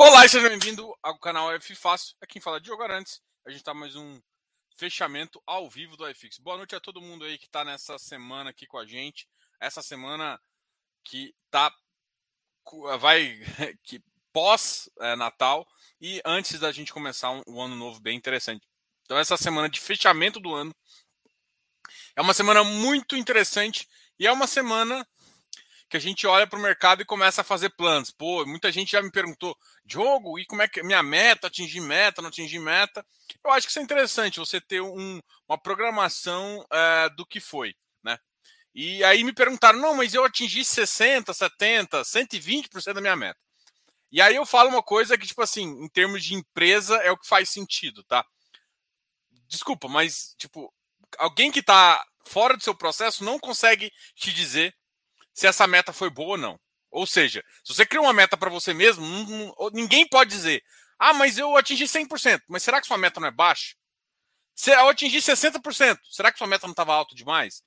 Olá e seja bem-vindo ao canal F Fácil. Aqui quem fala é Diogo Arantes. A gente tá mais um fechamento ao vivo do iFix. Boa noite a todo mundo aí que está nessa semana aqui com a gente. Essa semana que tá vai que pós é, Natal e antes da gente começar um, um ano novo bem interessante. Então essa semana de fechamento do ano é uma semana muito interessante e é uma semana que a gente olha para o mercado e começa a fazer planos. Pô, muita gente já me perguntou, Diogo, e como é que minha meta, atingir meta, não atingir meta? Eu acho que isso é interessante, você ter um, uma programação é, do que foi, né? E aí me perguntaram, não, mas eu atingi 60, 70, 120% da minha meta. E aí eu falo uma coisa que, tipo assim, em termos de empresa, é o que faz sentido, tá? Desculpa, mas, tipo, alguém que está fora do seu processo não consegue te dizer se essa meta foi boa ou não. Ou seja, se você cria uma meta para você mesmo, ninguém pode dizer: ah, mas eu atingi 100%, mas será que sua meta não é baixa? Se eu atingi 60%, será que sua meta não estava alta demais?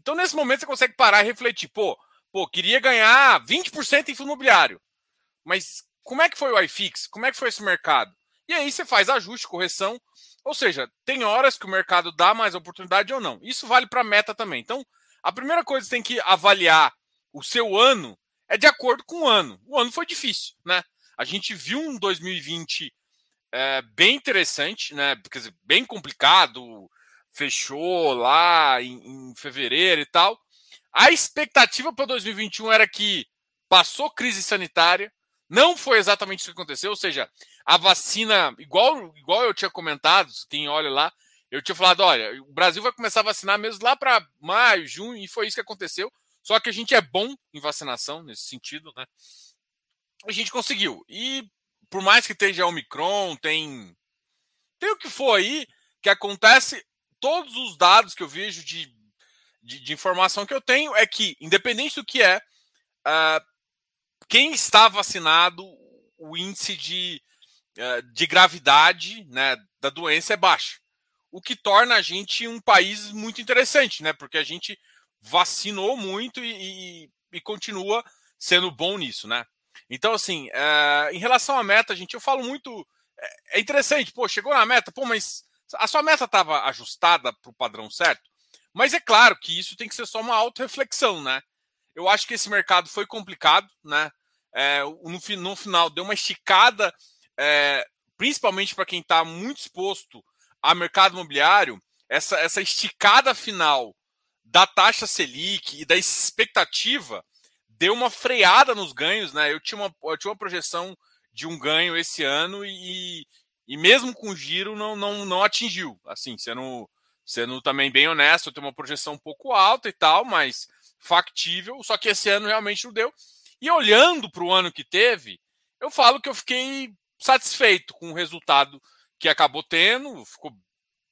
Então, nesse momento, você consegue parar e refletir: pô, pô queria ganhar 20% em fundo imobiliário, mas como é que foi o iFix? Como é que foi esse mercado? E aí você faz ajuste, correção. Ou seja, tem horas que o mercado dá mais oportunidade ou não. Isso vale para meta também. Então, a primeira coisa que você tem que avaliar o seu ano é de acordo com o ano. O ano foi difícil, né? A gente viu um 2020 é, bem interessante, né? Quer dizer, bem complicado, fechou lá em, em fevereiro e tal. A expectativa para 2021 era que passou crise sanitária, não foi exatamente isso que aconteceu, ou seja, a vacina, igual, igual eu tinha comentado, quem olha lá, eu tinha falado, olha, o Brasil vai começar a vacinar mesmo lá para maio, junho, e foi isso que aconteceu. Só que a gente é bom em vacinação nesse sentido, né? A gente conseguiu. E por mais que esteja Omicron, tem tem o que for aí que acontece, todos os dados que eu vejo de, de, de informação que eu tenho é que, independente do que é, uh, quem está vacinado, o índice de, uh, de gravidade né, da doença é baixo. O que torna a gente um país muito interessante, né? Porque a gente vacinou muito e, e, e continua sendo bom nisso, né? Então, assim, é, em relação à meta, gente, eu falo muito. É, é interessante, pô, chegou na meta, pô, mas a sua meta estava ajustada para o padrão certo? Mas é claro que isso tem que ser só uma auto-reflexão, né? Eu acho que esse mercado foi complicado, né? É, no, no, final deu uma esticada, é, principalmente para quem está muito exposto a mercado imobiliário, essa, essa esticada final da taxa Selic e da expectativa deu uma freada nos ganhos, né? Eu tinha uma, eu tinha uma projeção de um ganho esse ano e, e mesmo com giro não, não, não atingiu. Assim, sendo, sendo também bem honesto, eu tenho uma projeção um pouco alta e tal, mas factível, só que esse ano realmente não deu. E olhando para o ano que teve, eu falo que eu fiquei satisfeito com o resultado que acabou tendo, ficou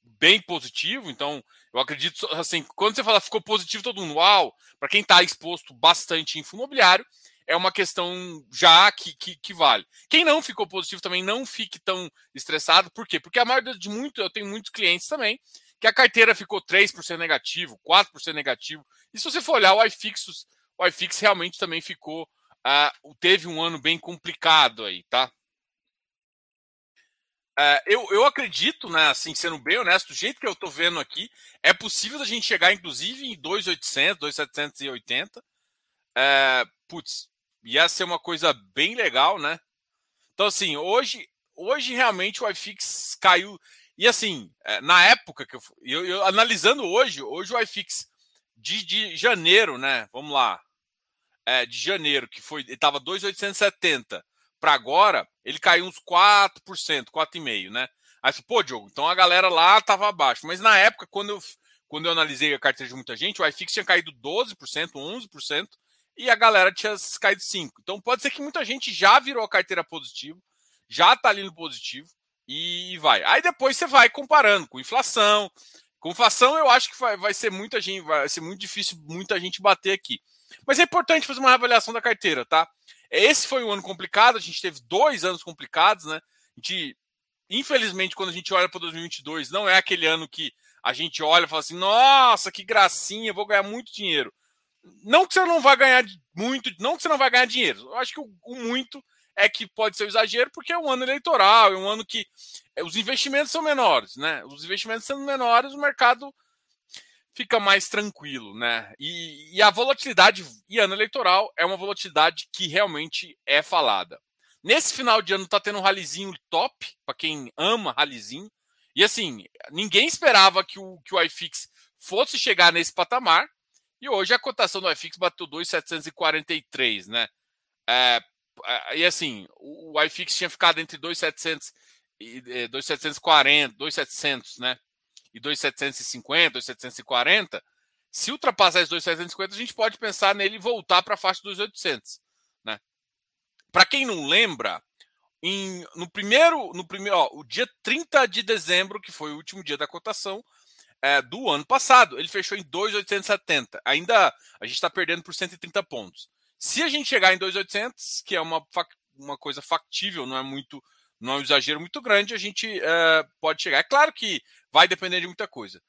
bem positivo, então eu acredito, assim, quando você fala ficou positivo, todo mundo, uau, para quem está exposto bastante em fundo imobiliário, é uma questão já que, que, que, vale. Quem não ficou positivo também não fique tão estressado, por quê? Porque a maioria de muito, eu tenho muitos clientes também, que a carteira ficou 3% negativo, 4% negativo. E se você for olhar o iFix, o iFix realmente também ficou, uh, teve um ano bem complicado aí, tá? É, eu, eu acredito, né, assim, sendo bem honesto, do jeito que eu estou vendo aqui, é possível a gente chegar, inclusive, em 2,800, 2,780. É, putz, ia ser uma coisa bem legal, né? Então, assim, hoje, hoje realmente o iFix caiu. E, assim, é, na época que eu, eu, eu, analisando hoje, hoje o iFix de, de janeiro, né? Vamos lá. É, de janeiro, que foi, estava 2,870 para agora, ele caiu uns 4%, 4,5%, né? Aí você, pô, Diogo, então a galera lá estava abaixo. Mas na época, quando eu, quando eu analisei a carteira de muita gente, o iFix tinha caído 12%, 11%, e a galera tinha caído 5%. Então pode ser que muita gente já virou a carteira positivo, já está ali no positivo, e vai. Aí depois você vai comparando com inflação. Com inflação, eu acho que vai, vai ser muita gente, vai ser muito difícil muita gente bater aqui. Mas é importante fazer uma avaliação da carteira, tá? Esse foi um ano complicado, a gente teve dois anos complicados, né? A gente, infelizmente, quando a gente olha para 2022, não é aquele ano que a gente olha e fala assim: nossa, que gracinha, vou ganhar muito dinheiro. Não que você não vai ganhar muito, não que você não vai ganhar dinheiro. Eu acho que o, o muito é que pode ser um exagero, porque é um ano eleitoral, é um ano que é, os investimentos são menores, né? Os investimentos sendo menores, o mercado fica mais tranquilo, né? E, e, a volatilidade e ano eleitoral é uma volatilidade que realmente é falada. Nesse final de ano tá tendo um ralizinho top, para quem ama ralizinho. E assim, ninguém esperava que o, que o iFix fosse chegar nesse patamar. E hoje a cotação do iFix bateu 2,743, né? É, é, e assim, o, o iFix tinha ficado entre 2,700 e 2,740, 2,700, né? E 2,750, 2,740, se ultrapassar esses 2,750, a gente pode pensar nele voltar para a faixa dos 2,800. Né? Para quem não lembra, em, no primeiro, no primeiro ó, o dia 30 de dezembro, que foi o último dia da cotação é, do ano passado, ele fechou em 2,870. Ainda a gente está perdendo por 130 pontos. Se a gente chegar em 2,800, que é uma, uma coisa factível, não é muito não é um exagero muito grande, a gente uh, pode chegar. É claro que vai depender de muita coisa.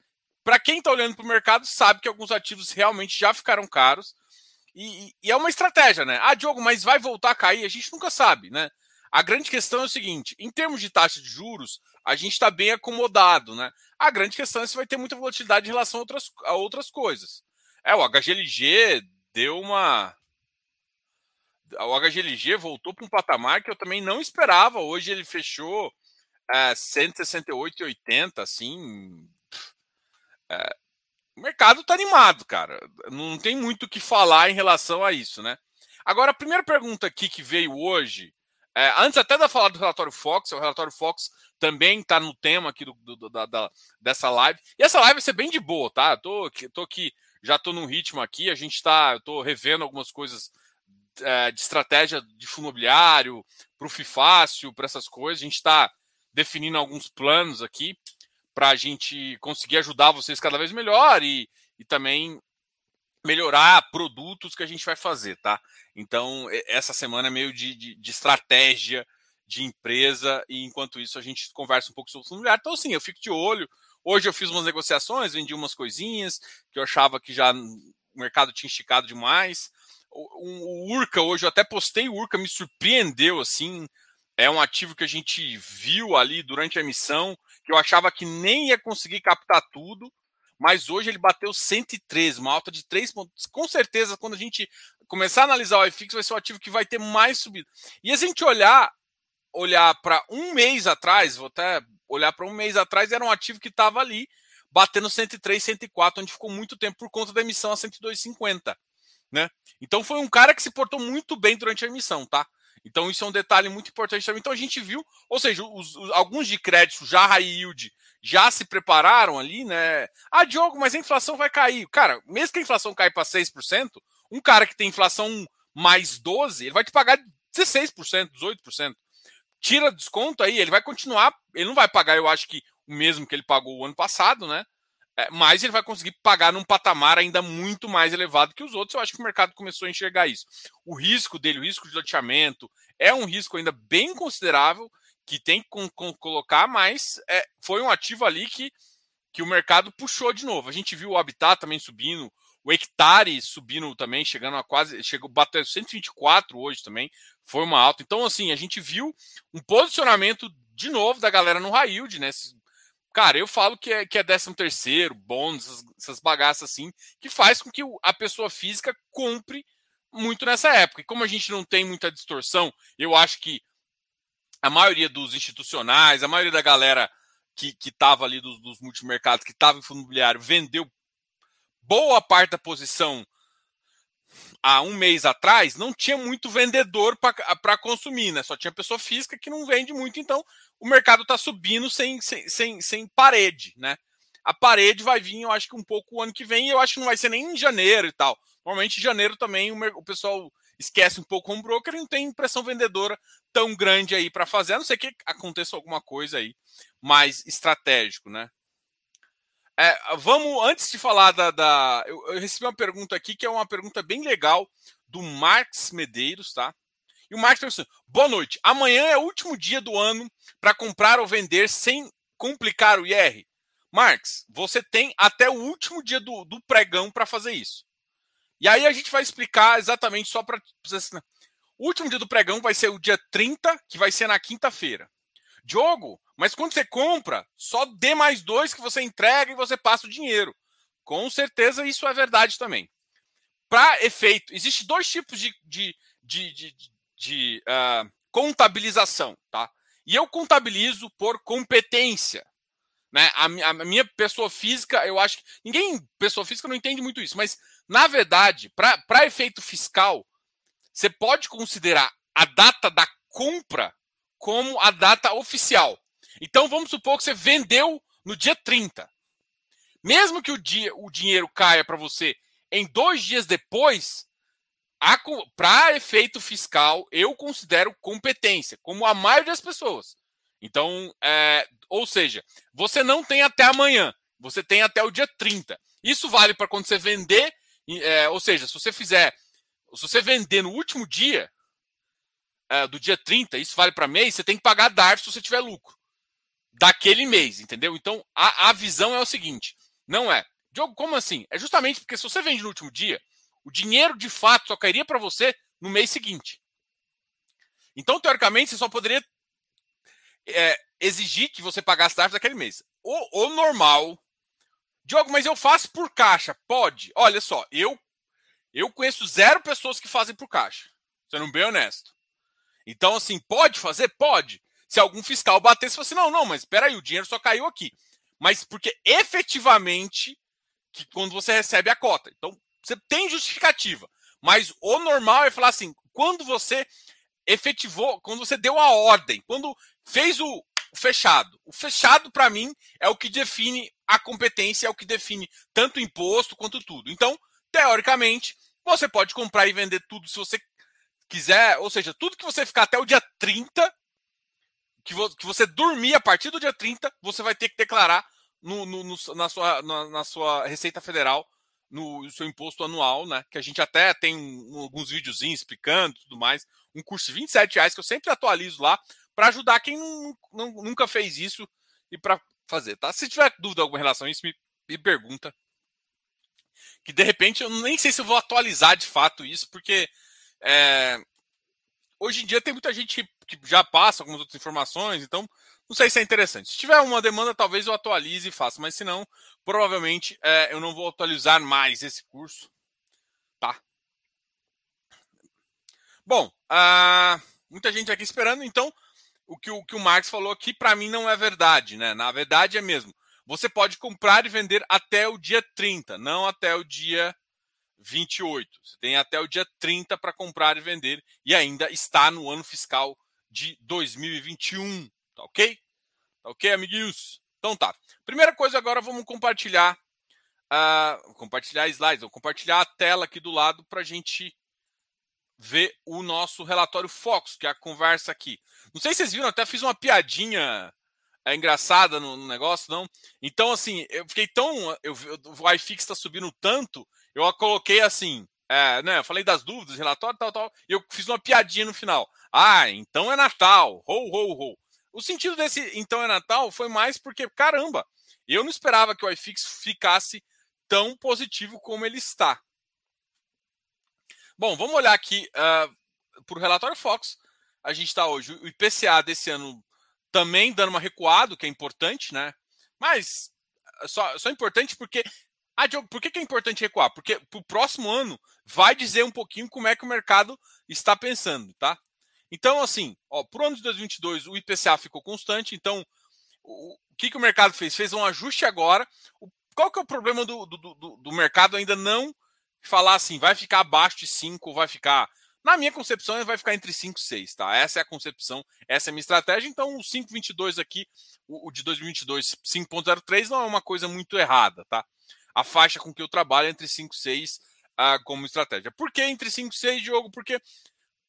Para quem está olhando para o mercado, sabe que alguns ativos realmente já ficaram caros. E, e, é uma estratégia, né? Ah, Diogo, mas vai voltar a cair? A gente nunca sabe, né? A grande questão é o seguinte: em termos de taxa de juros, a gente está bem acomodado, né? A grande questão é se vai ter muita volatilidade em relação a outras, a outras coisas. É, o HGLG deu uma o HGLG voltou para um patamar que eu também não esperava. Hoje ele fechou é, 168,80, assim. É, o mercado está animado, cara. Não tem muito o que falar em relação a isso, né? Agora, a primeira pergunta aqui que veio hoje, é, antes até da falar do relatório Fox, o relatório Fox também está no tema aqui do, do, da, da, dessa live. E essa live vai ser bem de boa, tá? Eu tô, tô aqui, já tô num ritmo aqui, a gente está, eu tô revendo algumas coisas é, de estratégia de fundo imobiliário, para o FIFácil, para essas coisas. A gente está definindo alguns planos aqui para a gente conseguir ajudar vocês cada vez melhor e, e também melhorar produtos que a gente vai fazer, tá? Então, essa semana é meio de, de, de estratégia de empresa e enquanto isso a gente conversa um pouco sobre o fundo imobiliário. Então, sim, eu fico de olho. Hoje eu fiz umas negociações, vendi umas coisinhas que eu achava que já o mercado tinha esticado demais o, o Urca hoje, eu até postei o Urca, me surpreendeu assim. É um ativo que a gente viu ali durante a emissão, que eu achava que nem ia conseguir captar tudo, mas hoje ele bateu 103, uma alta de 3 pontos. Com certeza, quando a gente começar a analisar o iFix, vai ser o ativo que vai ter mais subido. E a gente olhar olhar para um mês atrás, vou até olhar para um mês atrás, era um ativo que estava ali batendo 103, 104, onde ficou muito tempo por conta da emissão a 102,50 né? Então foi um cara que se portou muito bem durante a emissão, tá? Então isso é um detalhe muito importante também. Então a gente viu, ou seja, os, os, alguns de crédito já high yield já se prepararam ali, né? Ah, Diogo, mas a inflação vai cair. Cara, mesmo que a inflação caia para 6%, um cara que tem inflação mais 12, ele vai te pagar 16%, 18%. Tira desconto aí, ele vai continuar, ele não vai pagar, eu acho que o mesmo que ele pagou o ano passado, né? É, mas ele vai conseguir pagar num patamar ainda muito mais elevado que os outros. Eu acho que o mercado começou a enxergar isso. O risco dele, o risco de loteamento, é um risco ainda bem considerável que tem que colocar, mas é, foi um ativo ali que, que o mercado puxou de novo. A gente viu o Habitat também subindo, o hectare subindo também, chegando a quase. Chegou, bateu 124 hoje também, foi uma alta. Então, assim, a gente viu um posicionamento de novo da galera no high yield, né? Cara, eu falo que é, que é 13 terceiro, bônus, essas, bagaças assim, que faz com que a pessoa física compre muito nessa época. E como a gente não tem muita distorção, eu acho que a maioria dos institucionais, a maioria da galera que estava ali dos, dos multimercados, que estava em fundo imobiliário, vendeu boa parte da posição há um mês atrás, não tinha muito vendedor para consumir, né? Só tinha pessoa física que não vende muito, então o mercado está subindo sem, sem, sem, sem parede, né? A parede vai vir, eu acho que um pouco o ano que vem, eu acho que não vai ser nem em janeiro e tal. Normalmente em janeiro também o, o pessoal esquece um pouco o broker e não tem impressão vendedora tão grande aí para fazer, a não ser que aconteça alguma coisa aí mais estratégico, né? É, vamos, antes de falar da. da eu, eu, recebi uma pergunta aqui que é uma pergunta bem legal do Marx Medeiros, tá? E o Marx perguntou assim: boa noite. Amanhã é o último dia do ano para comprar ou vender sem complicar o IR. Marx, você tem até o último dia do, do pregão para fazer isso. E aí a gente vai explicar exatamente só para. O último dia do pregão vai ser o dia 30, que vai ser na quinta-feira. Diogo, mas quando você compra, só dê mais dois que você entrega e você passa o dinheiro. Com certeza isso é verdade também. Para efeito, existe dois tipos de, de, de, de, de uh, contabilização, tá? E eu contabilizo por competência. Né? A, a, minha pessoa física, eu acho que. Ninguém, pessoa física, não entende muito isso, mas, na verdade, para efeito fiscal, você pode considerar a data da compra como a data oficial. Então, vamos supor que você vendeu no dia 30. Mesmo que o, dia, o dinheiro caia para você em dois dias depois, para efeito fiscal, eu considero competência, como a maioria das pessoas. Então, é, ou seja, você não tem até amanhã, você tem até o dia 30. Isso vale para quando você vender, é, ou seja, se você fizer, se você vender no último dia é, do dia 30, isso vale para mês, você tem que pagar DARF se você tiver lucro daquele mês, entendeu? Então, a, a visão é o seguinte: não é, Diogo, como assim? É justamente porque se você vende no último dia, o dinheiro de fato só cairia para você no mês seguinte. Então, teoricamente, você só poderia é, exigir que você pagasse taxa daquele mês. O, o normal. Diogo, mas eu faço por caixa. Pode. Olha só, eu eu conheço zero pessoas que fazem por caixa. Sendo bem honesto. Então, assim, pode fazer? Pode. Se algum fiscal bater, você fala assim, não, não, mas espera aí, o dinheiro só caiu aqui. Mas porque efetivamente, que quando você recebe a cota. Então, você tem justificativa. Mas o normal é falar assim: quando você efetivou, quando você deu a ordem, quando fez o fechado. O fechado, para mim, é o que define a competência, é o que define tanto o imposto quanto tudo. Então, teoricamente, você pode comprar e vender tudo se você quiser, ou seja, tudo que você ficar até o dia 30, que, você dormir a partir do dia 30, você vai ter que declarar no, no, no, na, sua, na, na, sua Receita Federal no seu imposto anual, né? Que a gente até tem alguns videozinhos explicando tudo mais. Um curso de 27 reais que eu sempre atualizo lá para ajudar quem não, não, nunca fez isso e para fazer, tá? Se tiver dúvida alguma relação a isso, me, me pergunta. Que de repente eu nem sei se eu vou atualizar de fato isso, porque é, hoje em dia tem muita gente que já passa algumas outras informações, então não sei se é interessante. Se tiver uma demanda, talvez eu atualize e faça, mas se não, provavelmente é, eu não vou atualizar mais esse curso. Tá? Bom, uh, muita gente aqui esperando, então o que o, que o Marx falou aqui para mim não é verdade, né? Na verdade é mesmo. Você pode comprar e vender até o dia 30, não até o dia 28. Você tem até o dia 30 para comprar e vender e ainda está no ano fiscal de 2021. Tá ok? Tá ok, amiguinhos? Então tá. Primeira coisa agora, vamos compartilhar. Uh, compartilhar slides, vou compartilhar a tela aqui do lado para a gente ver o nosso relatório Fox, que é a conversa aqui. Não sei se vocês viram, até fiz uma piadinha é, engraçada no, no, negócio, não? Então, assim, eu fiquei tão. Eu, o iFix está subindo tanto, eu coloquei assim. É, né, eu falei das dúvidas, relatório, tal, tal, e eu fiz uma piadinha no final. Ah, então é Natal. Ho, ho, ho. O sentido desse então é Natal foi mais porque, caramba, eu não esperava que o iFix ficasse tão positivo como ele está. Bom, vamos olhar aqui uh, para o relatório Fox. A gente está hoje, o IPCA desse ano também dando uma recuada, que é importante, né? Mas só, só importante porque. Ah, Diogo, por que, que é importante recuar? Porque para o próximo ano vai dizer um pouquinho como é que o mercado está pensando, tá? Então, assim, para o ano de 2022, o IPCA ficou constante. Então, o, o que, que o mercado fez? Fez um ajuste agora. O, qual que é o problema do, do, do, do, mercado ainda não falar assim, vai ficar abaixo de 5 ou vai ficar. Na minha concepção, vai ficar entre 5 e 6, tá? Essa é a concepção, essa é a minha estratégia. Então, o 5,22 aqui, o, o de 2022, 5,03 não é uma coisa muito errada, tá? A faixa com que eu trabalho é entre 5 e 6 uh, como estratégia. Por que entre 5 e 6, Diogo? Porque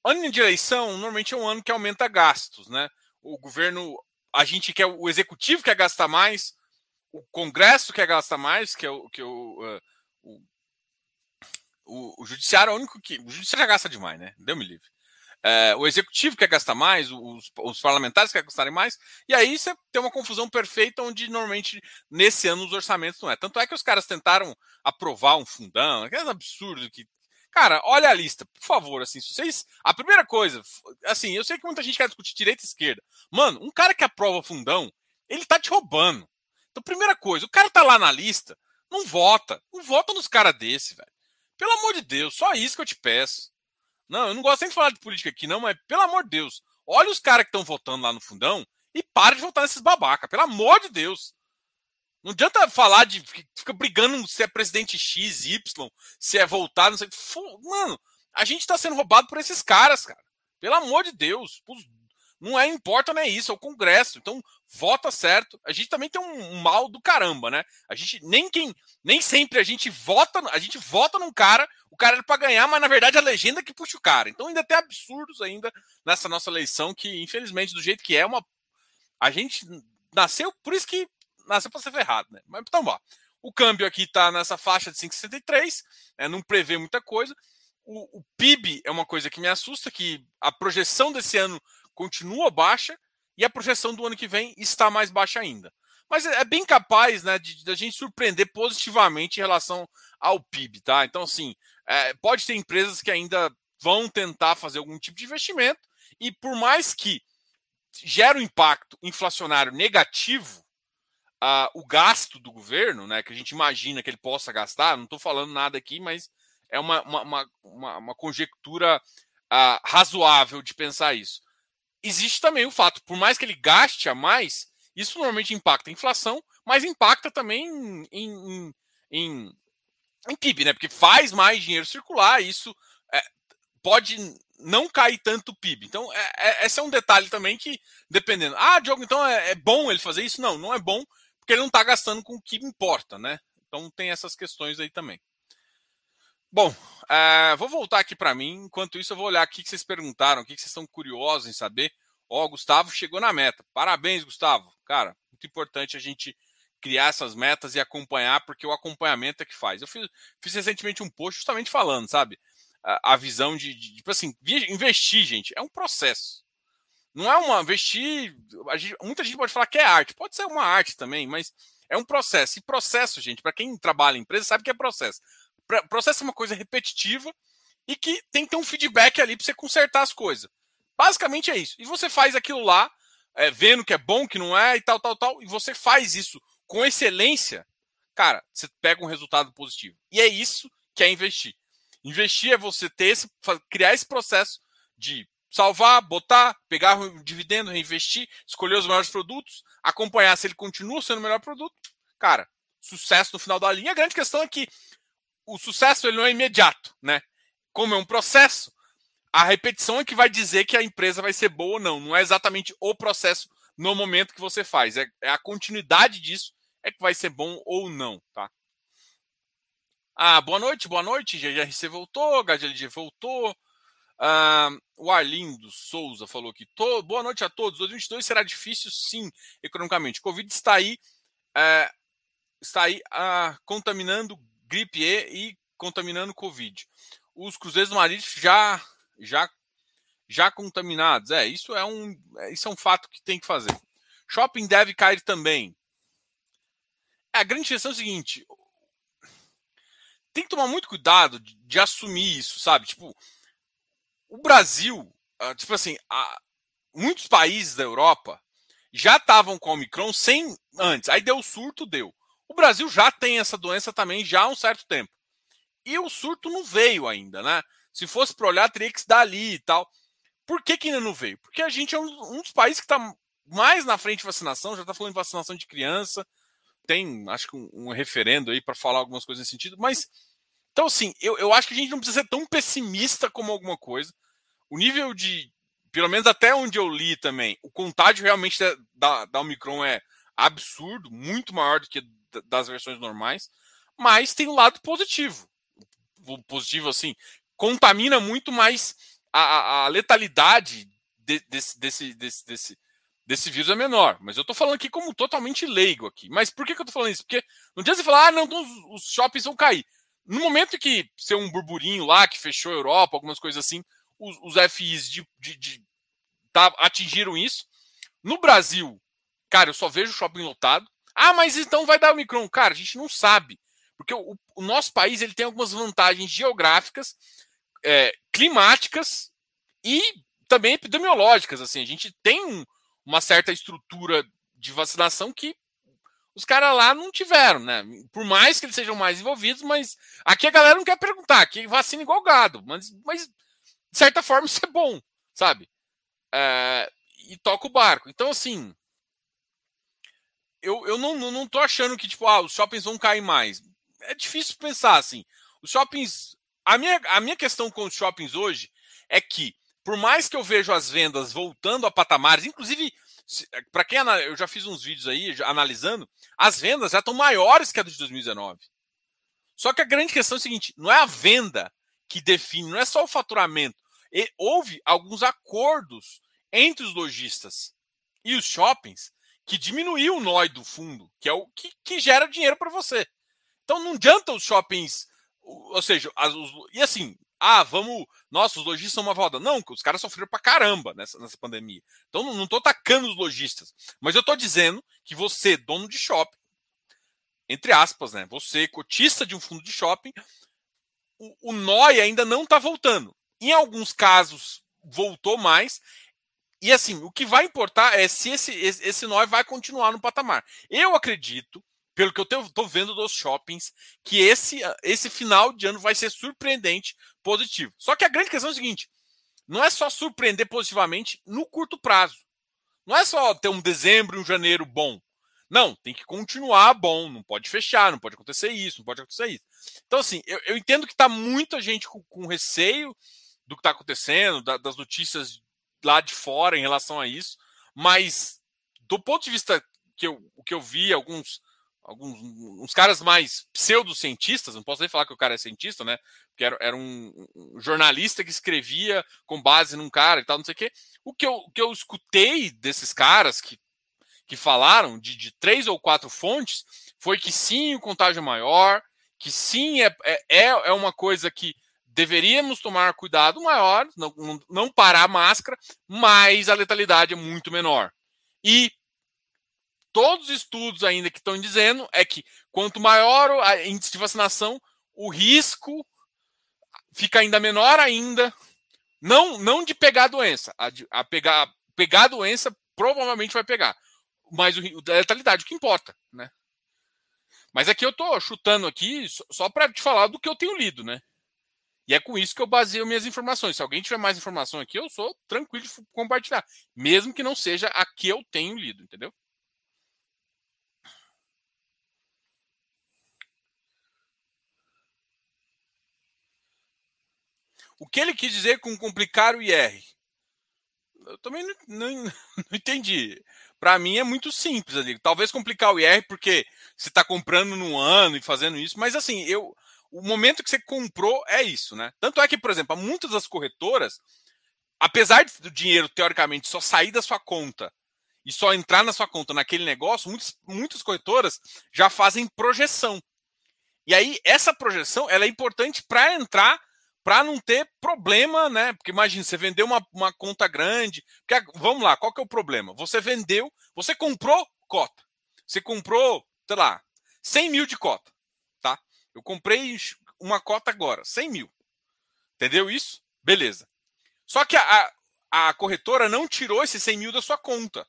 Ano de eleição normalmente é um ano que aumenta gastos, né? O governo, a gente quer, o executivo quer gastar mais, o Congresso quer gastar mais, que é o que é o, uh, o, o, judiciário é o único que. O judiciário já gasta demais, né? Deu me livre. É, o executivo quer gastar mais, os, os, parlamentares querem gastarem mais, e aí você tem uma confusão perfeita onde normalmente nesse ano os orçamentos não é. Tanto é que os caras tentaram aprovar um fundão, aquele absurdo que Cara, olha a lista, por favor, assim, se vocês. A primeira coisa, assim, eu sei que muita gente quer discutir direita e esquerda. Mano, um cara que aprova fundão, ele tá te roubando. Então, primeira coisa, o cara tá lá na lista, não vota. Não vota nos caras desse, velho. Pelo amor de Deus, só isso que eu te peço. Não, eu não gosto nem de falar de política aqui, não, mas pelo amor de Deus, olha os caras que estão votando lá no fundão e para de votar nesses babaca, pelo amor de Deus. Não adianta falar de. Fica brigando se é presidente X, Y, se é voltar, não sei. Mano, a gente tá sendo roubado por esses caras, cara. Pelo amor de Deus. Não é importa, não é isso, é o Congresso. Então, vota certo. A gente também tem um, mal do caramba, né? A gente nem quem. Nem sempre a gente vota. A gente vota num cara, o cara é para ganhar, mas na verdade a legenda que puxa o cara. Então ainda tem absurdos ainda nessa nossa eleição, que, infelizmente, do jeito que é, uma. A gente nasceu, por isso que nasceu para ser ferrado, né? Mas então, ó, o câmbio aqui está nessa faixa de 5,63, é, não prevê muita coisa. O, o, PIB é uma coisa que me assusta, que a projeção desse ano continua baixa e a projeção do ano que vem está mais baixa ainda. Mas é, é bem capaz né, de, de a gente surpreender positivamente em relação ao PIB, tá? Então, assim, é, pode ter empresas que ainda vão tentar fazer algum tipo de investimento e por mais que gere um impacto inflacionário negativo, uh, o gasto do governo, né, que a gente imagina que ele possa gastar, não estou falando nada aqui, mas é uma, uma, uma, uma conjectura uh, razoável de pensar isso. Existe também o fato, por mais que ele gaste a mais, isso normalmente impacta a inflação, mas impacta também em, em, em, em PIB, né? Porque faz mais dinheiro circular, isso é, pode não cair tanto o PIB. Então, é, é, esse é um detalhe também que, dependendo. Ah, Diogo, então é, é, bom ele fazer isso? Não, não é bom, porque ele não está gastando com o que importa, né? Então tem essas questões aí também. Bom, é, vou voltar aqui para mim. Enquanto isso, eu vou olhar o que vocês perguntaram, o que vocês estão curiosos em saber. Ó, oh, Gustavo chegou na meta. Parabéns, Gustavo. Cara, muito importante a gente criar essas metas e acompanhar, porque o acompanhamento é que faz. Eu fiz, fiz recentemente um post justamente falando, sabe? A, a visão de, de, tipo assim, investir, gente, é um processo. Não é uma vestir. Gente, muita gente pode falar que é arte. Pode ser uma arte também, mas é um processo. E processo, gente, para quem trabalha em empresa, sabe que é processo. Processo é uma coisa repetitiva e que tem que ter um feedback ali para você consertar as coisas. Basicamente é isso. E você faz aquilo lá, é, vendo que é bom, que não é, e tal, tal, tal, e você faz isso com excelência, cara, você pega um resultado positivo. E é isso que é investir. Investir é você ter esse, criar esse processo de salvar, botar, pegar o dividendo, reinvestir, escolher os melhores produtos, acompanhar se ele continua sendo o melhor produto. Cara, sucesso no final da linha. A grande questão é que o sucesso ele não é imediato, né? Como é um processo, a repetição é que vai dizer que a empresa vai ser boa ou não. Não é exatamente o processo no momento que você faz. É, é a continuidade disso é que vai ser bom ou não, tá? Ah, boa noite, boa noite. GRC voltou, HGLG voltou. Uh, o Arlindo Souza falou que boa noite a todos. 2022 será difícil, sim, economicamente. Covid está aí, uh, está aí uh, contaminando gripe E e contaminando Covid. Os cruzeiros marido já, já, já contaminados. É, isso é um, é, isso é um fato que tem que fazer. Shopping deve cair também. É, a grande questão é o seguinte: tem que tomar muito cuidado de, de assumir isso, sabe? Tipo, o Brasil, ah, tipo assim, muitos países da Europa já estavam com o Omicron sem antes. Aí deu o surto, deu. O Brasil já tem essa doença também já há um certo tempo. E o surto não veio ainda, né? Se fosse para olhar, teria que se dar ali e tal. Por que, que ainda não veio? Porque a gente é um, um dos países que está mais na frente de vacinação, já está falando de vacinação de criança. Tem, acho que um, um referendo aí para falar algumas coisas nesse sentido. Mas, então, assim, eu, eu acho que a gente não precisa ser tão pessimista como alguma coisa o nível de, pelo menos até onde eu li também, o contágio realmente da, da Omicron é absurdo, muito maior do que das versões normais, mas tem um lado positivo. O positivo, assim, contamina muito mais a, a letalidade de, desse, desse, desse, desse, desse vírus é menor. Mas eu estou falando aqui como totalmente leigo aqui. Mas por que, que eu estou falando isso? Porque não adianta você falar, ah, não, então os, shoppings vão cair. No momento que ser um burburinho lá, que fechou a Europa, algumas coisas assim, os, os FIs de, de, de tá, atingiram isso. No Brasil, cara, eu só vejo shopping lotado. Ah, mas então vai dar o Omicron. Cara, a gente não sabe. Porque o, o nosso país ele tem algumas vantagens geográficas, é, climáticas e também epidemiológicas. Assim, a gente tem um, uma certa estrutura de vacinação que os caras lá não tiveram, né? Por mais que eles sejam mais envolvidos, mas aqui a galera não quer perguntar, aqui vacina igual gado, mas, mas de certa forma isso é bom, sabe? É, e toca o barco. Então, assim, eu, eu não, não tô achando que, tipo, ah, os shoppings vão cair mais. É difícil pensar assim. Os shoppings. A minha, a minha questão com os shoppings hoje é que, por mais que eu vejo as vendas voltando a patamares, inclusive, para quem eu já fiz uns vídeos aí analisando, as vendas já estão maiores que a de 2019. Só que a grande questão é o seguinte: não é a venda que define, não é só o faturamento. E houve alguns acordos entre os lojistas e os shoppings que diminuiu o NOI do fundo, que é o que, que gera dinheiro para você. Então não adianta os shoppings, ou seja, as, os, e assim, ah, vamos, nossa, os lojistas são uma roda. Não, os caras sofreram pra caramba nessa, nessa pandemia. Então não, tô atacando os lojistas, mas eu tô dizendo que você, dono de shopping, entre aspas, né, você, cotista de um fundo de shopping, o, o NOI ainda não está voltando. Em alguns casos voltou mais, e assim, o que vai importar é se esse, esse, esse nó vai continuar no patamar. Eu acredito, pelo que eu estou vendo dos shoppings, que esse, esse final de ano vai ser surpreendente positivo. Só que a grande questão é o seguinte: não é só surpreender positivamente no curto prazo. Não é só ter um dezembro e um janeiro bom. Não, tem que continuar bom, não pode fechar, não pode acontecer isso, não pode acontecer isso. Então, assim, eu, eu entendo que está muita gente com, com receio do que está acontecendo, da, das notícias lá de fora em relação a isso, mas do ponto de vista que eu, o que eu vi, alguns, alguns uns caras mais pseudocientistas, não posso nem falar que o cara é cientista, né? Porque era, era um, um, jornalista que escrevia com base num cara e tal, não sei o quê. O que eu, o que eu escutei desses caras que, que falaram de, de três ou quatro fontes foi que sim, o contágio é maior, que sim, é, é, é uma coisa que deveríamos tomar cuidado maior, não, não parar a máscara, mas a letalidade é muito menor. E todos os estudos ainda que estão dizendo é que quanto maior o índice de vacinação, o risco fica ainda menor ainda, não, não de pegar a doença, a, a pegar, pegar a doença provavelmente vai pegar, mas o, a letalidade, o que importa, né? Mas aqui eu estou chutando aqui só para te falar do que eu tenho lido, né? E é com isso que eu baseio minhas informações. Se alguém tiver mais informação aqui, eu sou tranquilo de compartilhar, mesmo que não seja a que eu tenho lido, entendeu? O que ele quis dizer com complicar o IR? Eu também não, não, não entendi. Para mim é muito simples ali. Talvez complicar o IR porque você está comprando no ano e fazendo isso, mas assim, eu o momento que você comprou é isso, né? Tanto é que, por exemplo, muitas das corretoras, apesar do dinheiro teoricamente só sair da sua conta e só entrar na sua conta naquele negócio, muitas, muitas corretoras já fazem projeção. E aí essa projeção ela é importante para entrar, para não ter problema, né? Porque imagina, você vendeu uma, uma conta grande. Porque, vamos lá, qual que é o problema? Você vendeu, você comprou cota. Você comprou, sei lá, 100 mil de cota. Eu comprei uma cota agora, 100 mil. Entendeu isso? Beleza. Só que a, a corretora não tirou esses 100 mil da sua conta.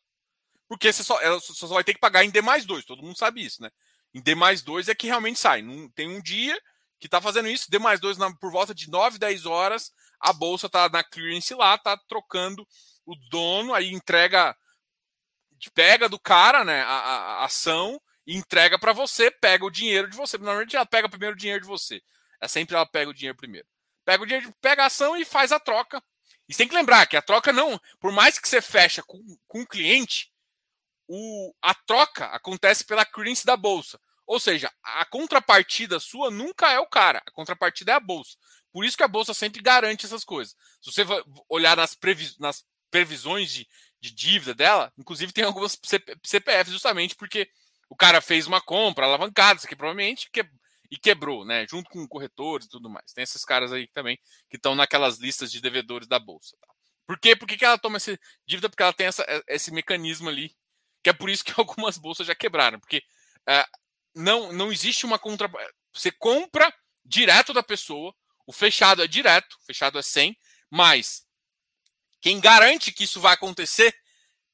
Porque você só, ela só vai ter que pagar em D mais 2. Todo mundo sabe isso, né? Em D mais 2 é que realmente sai. Tem um dia que está fazendo isso. D mais 2 por volta de 9, 10 horas. A bolsa está na clearance lá, está trocando o dono, aí entrega, pega do cara né, a, a, ação entrega para você, pega o dinheiro de você. Normalmente ela pega primeiro o dinheiro de você. É sempre ela pega o dinheiro primeiro. Pega o dinheiro, pega a ação e faz a troca. E tem que lembrar que a troca não, por mais que você fecha com, com o cliente, o, a troca acontece pela clearance da bolsa. Ou seja, a contrapartida sua nunca é o cara, a contrapartida é a bolsa. Por isso que a bolsa sempre garante essas coisas. Se você olhar nas, previs, nas previsões de, de dívida dela, inclusive tem algumas CPFs justamente porque o cara fez uma compra alavancada, isso aqui provavelmente que, e quebrou, né? Junto com corretores e tudo mais. Tem esses caras aí também que estão naquelas listas de devedores da bolsa. Tá? Por quê? Por que, que ela toma essa dívida? Porque ela tem essa, esse mecanismo ali, que é por isso que algumas bolsas já quebraram, porque uh, não, não existe uma contra. Você compra direto da pessoa, o fechado é direto, fechado é 100, mas quem garante que isso vai acontecer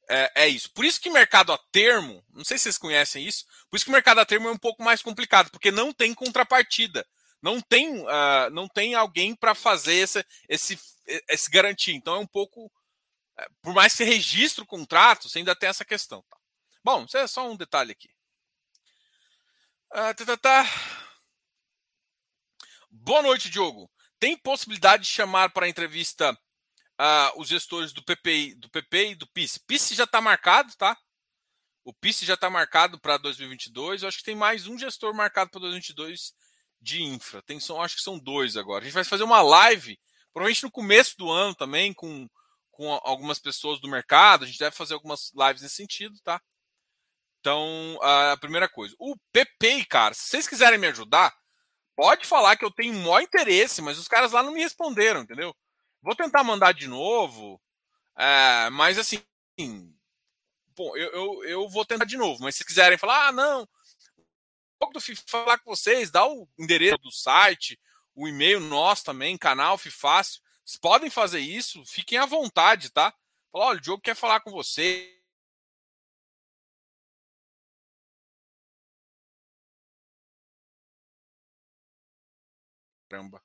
é, é, isso. Por isso que mercado a termo, não sei se vocês conhecem isso, por isso que mercado a termo é um pouco mais complicado, porque não tem contrapartida. Não tem, uh, não tem alguém para fazer esse, esse, esse garantia. Então é um pouco. É, por mais que você registre o contrato, você ainda tem essa questão. Tá? Bom, isso é só um detalhe aqui. Uh, tá, tá, tá. Boa noite, Diogo. Tem possibilidade de chamar para entrevista uh, os gestores do PPI, do PP e do PIS. PIS já está marcado, tá? O PIS já está marcado para 2022. Eu acho que tem mais um gestor marcado para 2022 de infra. Tem, são, acho que são dois agora. A gente vai fazer uma live, provavelmente no começo do ano também, com, com algumas pessoas do mercado. A gente deve fazer algumas lives nesse sentido, tá? Então, a primeira coisa. O PP, cara, se vocês quiserem me ajudar, pode falar que eu tenho maior interesse, mas os caras lá não me responderam, entendeu? Vou tentar mandar de novo, é, mas assim, bom, eu, eu, eu, vou tentar de novo. Mas se quiserem falar, ah, não, pouco do FIFA falar com vocês, dá o endereço do site, o e-mail nosso também, canal Fifácil. Vocês podem fazer isso, fiquem à vontade, tá? Falar, olha, o Diogo quer falar com você. Caramba.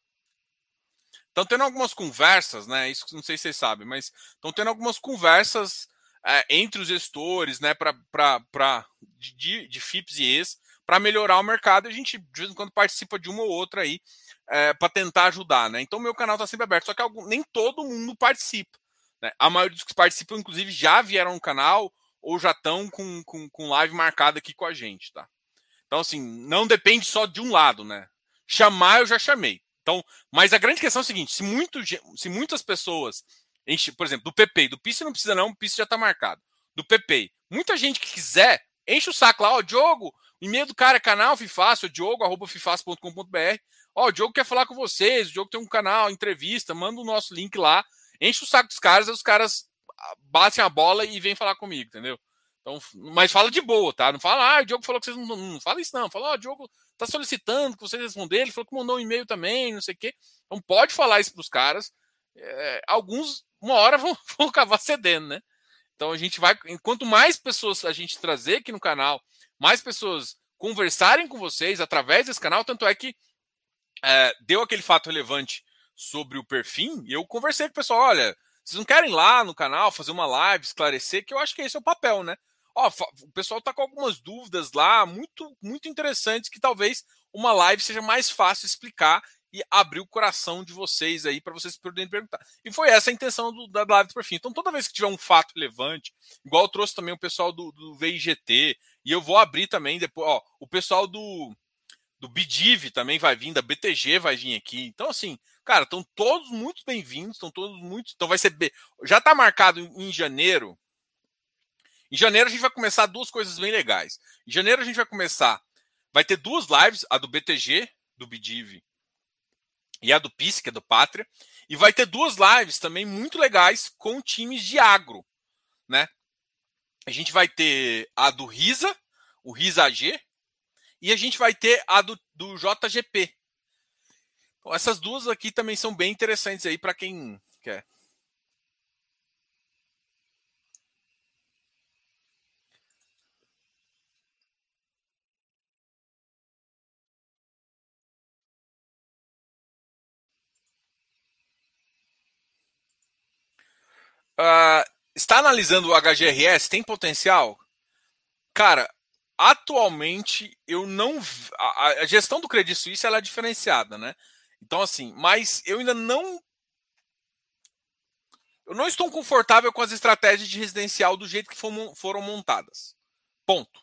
Estão tendo algumas conversas, né? Isso não sei se vocês sabem, mas estão tendo algumas conversas é, entre os gestores, né? Para de, de FIPS e ES para melhorar o mercado. A gente de vez em quando participa de uma ou outra aí é, para tentar ajudar, né? Então meu canal está sempre aberto, só que algum, nem todo mundo participa. Né? A maioria dos que participam, inclusive, já vieram no canal ou já estão com, com, com live marcada aqui com a gente, tá? Então, assim, não depende só de um lado, né? Chamar eu já chamei. Então, mas a grande questão é o seguinte: se, muito, se muitas pessoas, enche, por exemplo, do PP, do PIS não precisa, não, o PIS já está marcado. Do PP, muita gente que quiser, enche o saco lá, ó, Diogo, e-mail do cara é canal Fifácio, diogo.fifácio.com.br. Ó, o Diogo quer falar com vocês, o Diogo tem um canal, entrevista, manda o nosso link lá, enche o saco dos caras, aí os caras ah, batem a bola e vêm falar comigo, entendeu? Então, mas fala de boa, tá? Não fala, ah, o Diogo falou que vocês não. Não fala isso, não. Fala, ó, oh, o Diogo tá solicitando que vocês responderem. Ele falou que mandou um e-mail também, não sei o quê. Então pode falar isso pros caras. É, alguns, uma hora, vão, vão acabar cedendo, né? Então a gente vai. Quanto mais pessoas a gente trazer aqui no canal, mais pessoas conversarem com vocês através desse canal, tanto é que é, deu aquele fato relevante sobre o perfil, e eu conversei com o pessoal, olha, vocês não querem ir lá no canal fazer uma live, esclarecer, que eu acho que esse é o papel, né? Ó, o pessoal está com algumas dúvidas lá, muito, muito interessantes, que talvez uma live seja mais fácil explicar e abrir o coração de vocês aí para vocês poderem perguntar. E foi essa a intenção do, da live do perfil. Então, toda vez que tiver um fato relevante, igual eu trouxe também o pessoal do, do VIGT, e eu vou abrir também depois, ó, o pessoal do, do Bidiv também vai vir, da BTG vai vir aqui. Então, assim, cara, estão todos muito bem-vindos, estão todos muito. Então vai ser. Já está marcado em janeiro em janeiro a gente vai começar duas coisas bem legais. Em janeiro a gente vai começar, vai ter duas lives, a do BTG, do Bidiv, e a do PIS, que é do Pátria, e vai ter duas lives também muito legais com times de agro, né? A gente vai ter a do Risa, o Risa AG, e a gente vai ter a do, do JGP. Então, essas duas aqui também são bem interessantes aí para quem quer. Uh, está analisando o HGRS? Tem potencial? Cara, atualmente eu não. A, a gestão do Credit Suisse ela é diferenciada, né? Então, assim, mas eu ainda não. Eu não estou confortável com as estratégias de residencial do jeito que foram montadas. Ponto.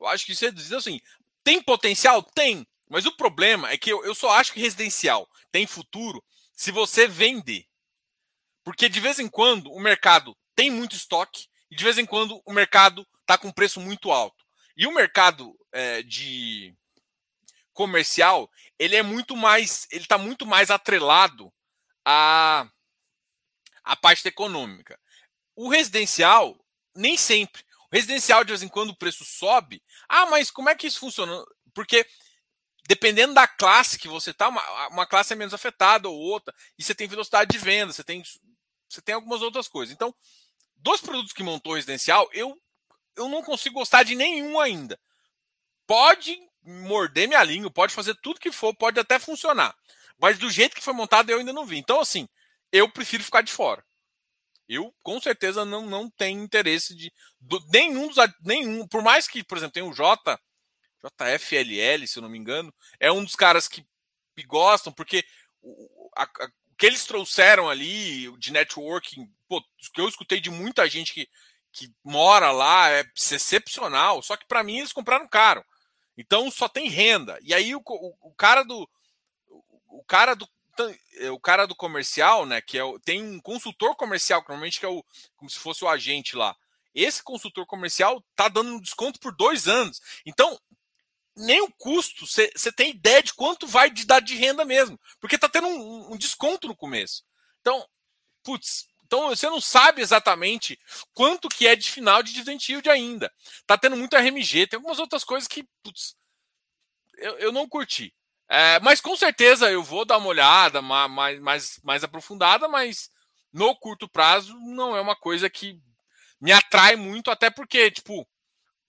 Eu acho que isso é assim. Tem potencial? Tem. Mas o problema é que eu, eu só acho que residencial tem futuro se você vender. Porque de vez em quando o mercado tem muito estoque e de vez em quando o mercado está com preço muito alto. E o mercado é, de comercial ele é muito mais, ele está muito mais atrelado à, à parte econômica. O residencial nem sempre. O residencial de vez em quando o preço sobe. Ah, mas como é que isso funciona? Porque dependendo da classe que você tá, uma, uma classe é menos afetada ou outra, e você tem velocidade de venda, você tem, você tem algumas outras coisas. Então, dos produtos que montou residencial, eu, eu não consigo gostar de nenhum ainda. Pode morder minha língua, pode fazer tudo que for, pode até funcionar. Mas do jeito que foi montado, eu ainda não vi. Então, assim, eu prefiro ficar de fora. Eu, com certeza, não, não tenho interesse de. Do, nenhum dos. Nenhum, por mais que, por exemplo, tem o J, JFLL, se eu não me engano, é um dos caras que, que gostam, porque o, a, a, o que eles trouxeram ali de networking, pô, que eu escutei de muita gente que, que mora lá, é excepcional. Só que para mim eles compraram caro. Então só tem renda. E aí o, o, o cara do. O cara do. É, o cara do comercial, né? Que é tem um consultor comercial, que normalmente que é o, como se fosse o agente lá. Esse consultor comercial tá dando um desconto por dois anos. Então, nem o custo, você tem ideia de quanto vai de dar de renda mesmo. Porque tá tendo um, um desconto no começo. Então, putz, então você não sabe exatamente quanto que é de final de dividend yield ainda. Tá tendo muito RMG, tem algumas outras coisas que putz, eu, eu não curti. É, mas com certeza eu vou dar uma olhada mais, mais, mais aprofundada, mas no curto prazo não é uma coisa que me atrai muito, até porque, tipo,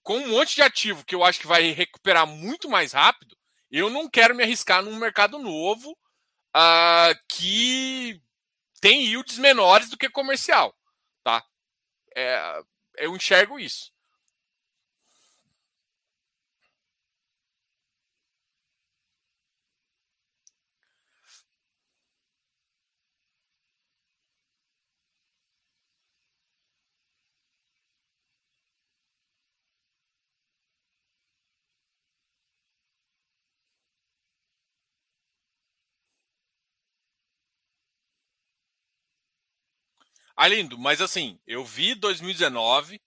com um monte de ativo que eu acho que vai recuperar muito mais rápido, eu não quero me arriscar num mercado novo uh, que tem yields menores do que comercial, tá? É, eu enxergo isso. Alindo, mas assim, eu vi 2019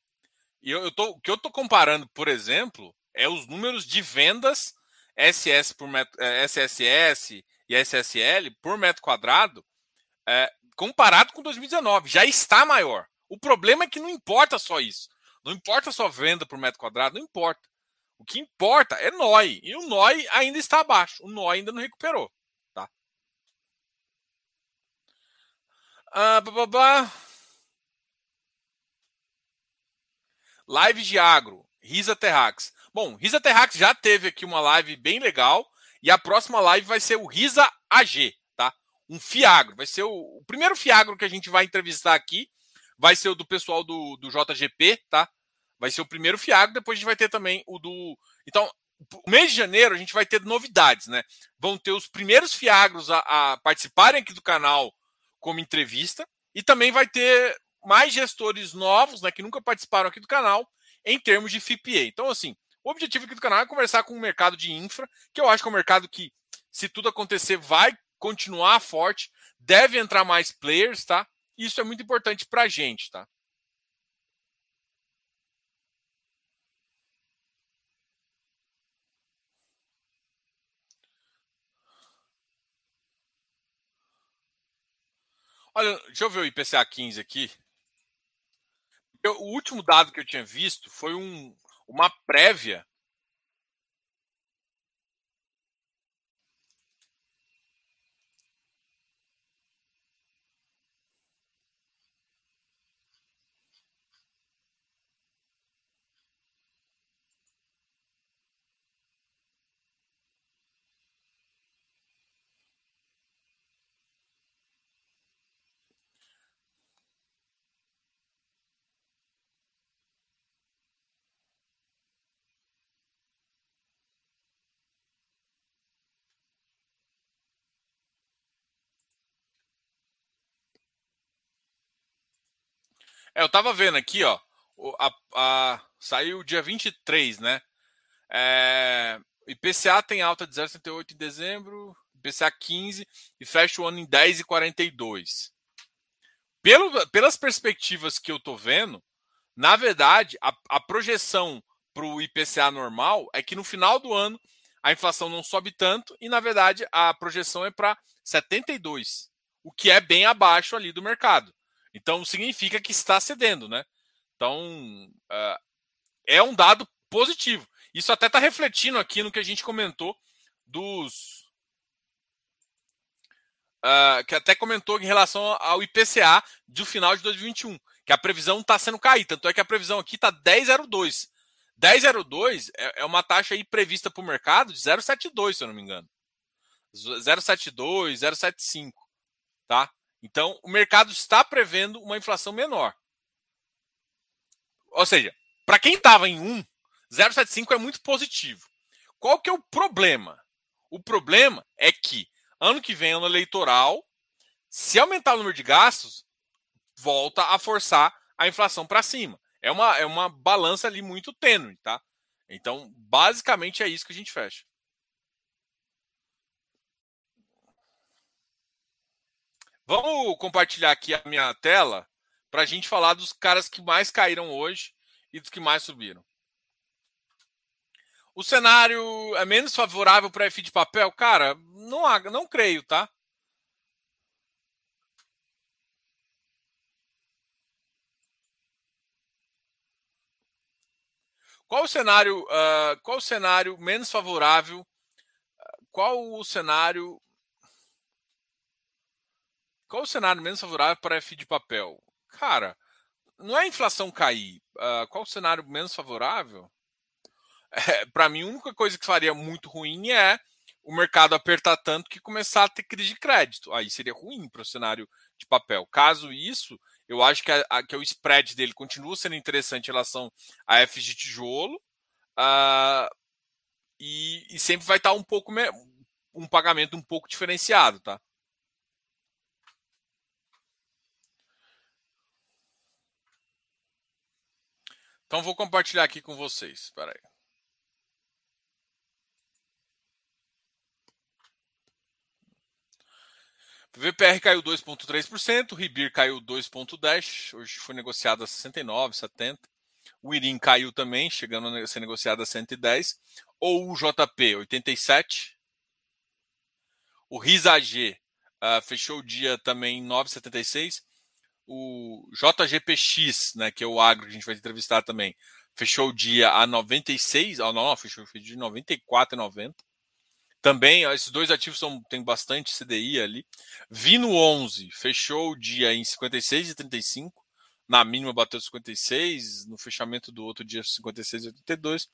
e eu, eu tô, o que eu estou comparando, por exemplo, é os números de vendas SS por metro, é, SSS e SSL por metro quadrado é, comparado com 2019. Já está maior. O problema é que não importa só isso. Não importa só venda por metro quadrado, não importa. O que importa é NOI. E o NOI ainda está abaixo. O NOI ainda não recuperou. Ah, babá. Live de agro, Risa Terrax. Bom, Risa Terrax já teve aqui uma live bem legal e a próxima live vai ser o Risa AG, tá? Um Fiagro, vai ser o, o primeiro Fiagro que a gente vai entrevistar aqui, vai ser o do pessoal do, do JGP, tá? Vai ser o primeiro Fiagro, depois a gente vai ter também o do. Então, mês de janeiro a gente vai ter novidades, né? Vão ter os primeiros Fiagros a, a participarem aqui do canal como entrevista. E também vai ter mais gestores novos, né, que nunca participaram aqui do canal, em termos de FIPA. Então, assim, o objetivo aqui do canal é conversar com o mercado de infra, que eu acho que é um mercado que, se tudo acontecer, vai continuar forte, deve entrar mais players, tá? Isso é muito importante para a gente, tá? Olha, deixa eu ver o IPCA 15 aqui. Eu, o último dado que eu tinha visto foi um, uma prévia É, eu tava vendo aqui, ó. A, a, saiu dia 23, né? É, IPCA tem alta de 0,68 em dezembro, IPCA 15 e fecha o ano em 10,42. Pelo, pelas perspectivas que eu tô vendo, na verdade, a, a projeção para o IPCA normal é que no final do ano a inflação não sobe tanto e, na verdade, a projeção é para 72, o que é bem abaixo ali do mercado. Então significa que está cedendo, né? Então uh, é um dado positivo. Isso até está refletindo aqui no que a gente comentou dos. Uh, que até comentou em relação ao IPCA do final de 2021, que a previsão está sendo cair. Tanto é que a previsão aqui está 10,02. 10,02 é, é uma taxa aí prevista para o mercado de 0,72, se eu não me engano. 0,72, 0,75. Tá? Então, o mercado está prevendo uma inflação menor. Ou seja, para quem estava em 1, 0,75 é muito positivo. Qual que é o problema? O problema é que ano que vem, ano eleitoral, se aumentar o número de gastos, volta a forçar a inflação para cima. É uma, é uma balança ali muito tênue, tá? Então, basicamente é isso que a gente fecha. Vamos compartilhar aqui a minha tela para a gente falar dos caras que mais caíram hoje e dos que mais subiram. O cenário é menos favorável para F de papel? Cara, não, há, não creio, tá? Qual o cenário, uh, qual o cenário menos favorável? Qual o cenário qual o cenário menos favorável para F de papel? Cara, não é a inflação cair. Uh, qual o cenário menos favorável? É, para mim, a única coisa que faria muito ruim é o mercado apertar tanto que começar a ter crise de crédito. Aí seria ruim para o cenário de papel. Caso isso, eu acho que, a, a, que o spread dele continua sendo interessante em relação a F de tijolo. Uh, e, e, sempre vai estar um pouco um pagamento um pouco diferenciado, tá? Então vou compartilhar aqui com vocês. Espera aí. VPR caiu 2,3%, Ribir caiu 2,10%, hoje foi negociado a 69,70%. O Irim caiu também, chegando a ser negociado a 110. Ou o JP, 87. O RISAG uh, fechou o dia também em 9,76 o JGPX, né, que é o agro que a gente vai entrevistar também, fechou o dia a 96, oh, não, não, fechou dia de 94,90. Também, esses dois ativos são, tem bastante CDI ali. Vino 11 fechou o dia em 56,35. Na mínima bateu 56, no fechamento do outro dia 56,82.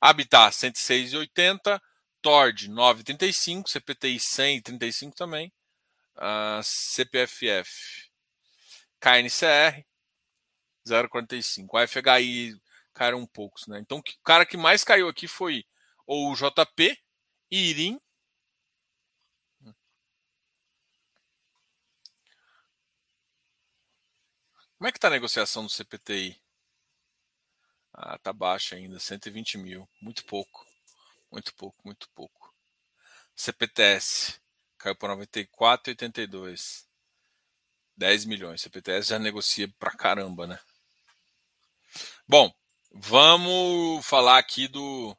Habitat 106,80. Tord 9,35. CPTI 100,35 também. Uh, ah, CPFF KNCR 0,45. A FHI caíram um poucos, né? Então, o cara que mais caiu aqui foi ou o JP, Irim. Como é que tá a negociação do CPTI? Ah, tá baixa ainda, 120 mil. Muito pouco. Muito pouco, muito pouco. CPTS caiu para 94,82. 10 milhões. CPTS já negocia pra caramba, né? Bom, vamos falar aqui do.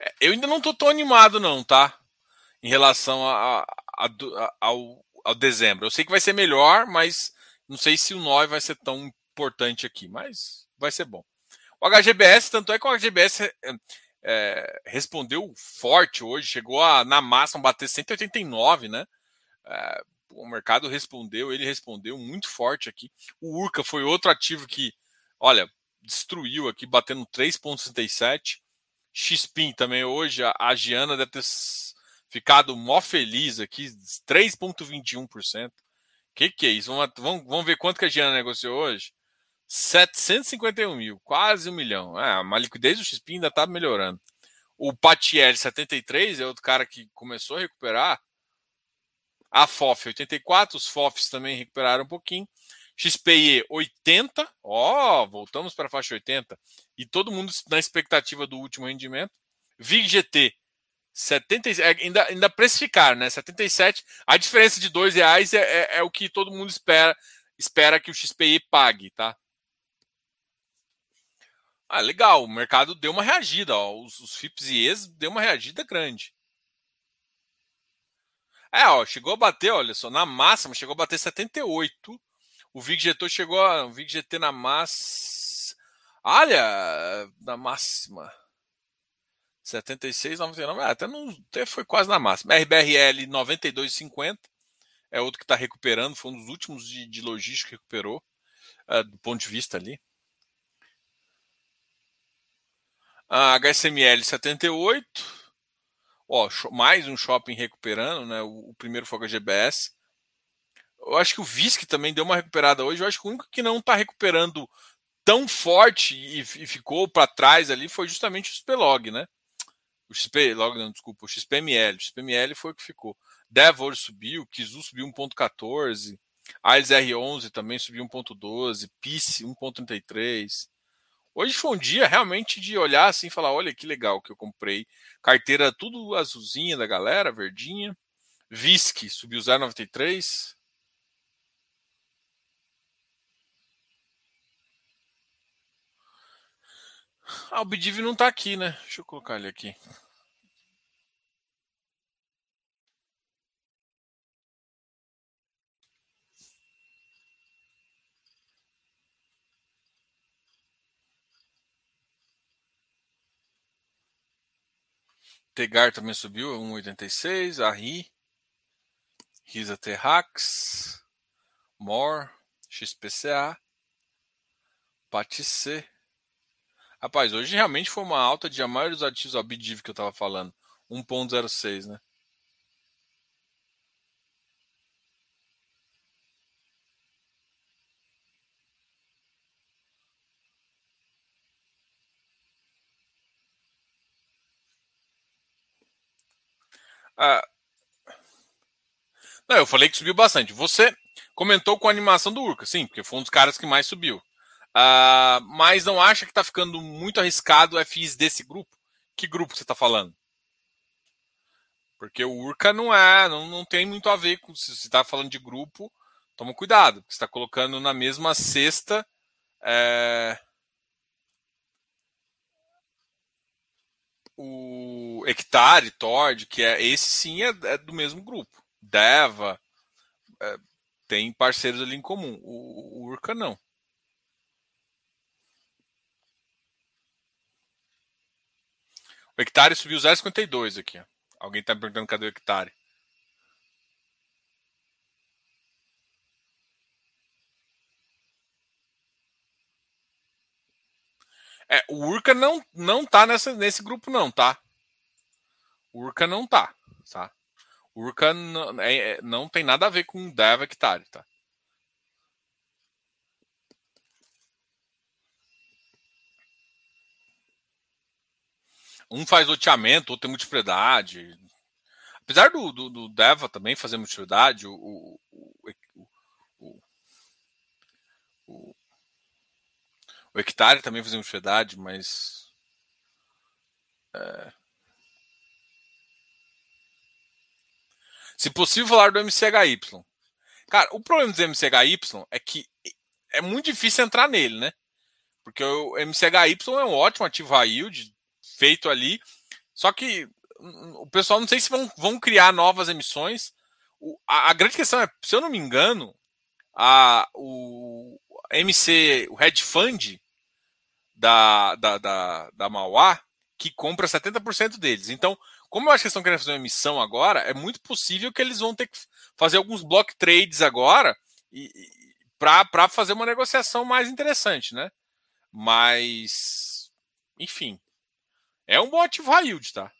É, eu ainda não tô tão animado, não, tá? Em relação a, a, a, ao, ao dezembro. Eu sei que vai ser melhor, mas não sei se o 9 vai ser tão importante aqui, mas vai ser bom. O HGBS, tanto é que o HGBS é, respondeu forte hoje, chegou a, na máxima, bater 189, né? É, o mercado respondeu, ele respondeu muito forte aqui. O Urca foi outro ativo que, olha, destruiu aqui, batendo 3,67. XPIN também hoje, a, a Giana deve ter ficado mó feliz aqui, 3,21%. Que que é isso? Vamos, vamos, vamos ver quanto que a Giana negociou hoje? 751 mil, quase um milhão. É, a liquidez do XP ainda está melhorando. O Patiel 73 é outro cara que começou a recuperar. A FOF 84, os FOFs também recuperaram um pouquinho. XPE 80, ó, voltamos para a faixa 80. E todo mundo na expectativa do último rendimento. VIG-GT 70, é, ainda, ainda precificar, né? 77. A diferença de dois reais é, é, é o que todo mundo espera espera que o XPI pague, tá? Ah, legal, o mercado deu uma reagida, ó, os, os FIPS e ES deu uma reagida grande. É, ó, chegou a bater, olha só, na máxima chegou a bater 78. O VIG GT chegou a, o VIG GT na massa Olha, da máxima. 76, 99, até, não, até foi quase na máxima. RBRL 92,50 é outro que está recuperando, foi um dos últimos de, de logística que recuperou, uh, do ponto de vista ali. A HSML 78, ó, mais um shopping recuperando, né? O, o primeiro foi a GBS. Eu acho que o VISC também deu uma recuperada hoje. Eu acho que o único que não está recuperando tão forte e, e ficou para trás ali foi justamente o XPlog, né? O XP, logo não, desculpa, o XPML. O XPML foi o que ficou. Devor subiu, Kizu subiu 1.14, AIS R11 também subiu 1.12, PIS 1.33. Hoje foi um dia realmente de olhar assim e falar: olha que legal que eu comprei. Carteira tudo azulzinha da galera, verdinha. VISC subiu 0,93. Ah, o Bidiv não tá aqui, né? Deixa eu colocar ele aqui. Tegar também subiu, 1,86. Arri, Risa Terrax, More, XPCA, Patice. Rapaz, hoje realmente foi uma alta de a maioria dos ativos, a Bidiv que eu tava falando, 1,06, né? Ah, não, eu falei que subiu bastante. Você comentou com a animação do Urca, sim, porque foi um dos caras que mais subiu. Ah, mas não acha que está ficando muito arriscado o FIs desse grupo? Que grupo você está falando? Porque o Urca não é, não, não tem muito a ver com. Se você está falando de grupo, toma cuidado, você está colocando na mesma cesta. É, o Hectare, Tord, que é esse sim é, é do mesmo grupo. Deva é, tem parceiros ali em comum. O, o Urca não. O hectare subiu 0,52 aqui. Alguém está me perguntando cadê o hectare. É, o Urca não, não tá nessa, nesse grupo, não, tá? O Urca não tá, tá? O Urca não, é, é, não tem nada a ver com o Dev Hectare, tá? Um faz loteamento, outro tem multiplicidade. Apesar do, do, do Deva também fazer multiplicidade, o, o, o, o, o hectare também fazia multiplicidade, mas. É... Se possível, falar do MCHY. Cara, o problema do MCHY é que é muito difícil entrar nele, né? Porque o MCHY é um ótimo ativo high yield, feito ali. Só que o pessoal não sei se vão, vão criar novas emissões. O, a, a, grande questão é, se eu não me engano, a, o MC, o hedge fund da, da, da, da Mauá, que compra 70% deles. Então, como eu acho que eles estão querendo fazer uma emissão agora, é muito possível que eles vão ter que fazer alguns block trades agora para fazer uma negociação mais interessante, né? Mas, enfim, é um bom ativo high yield, tá?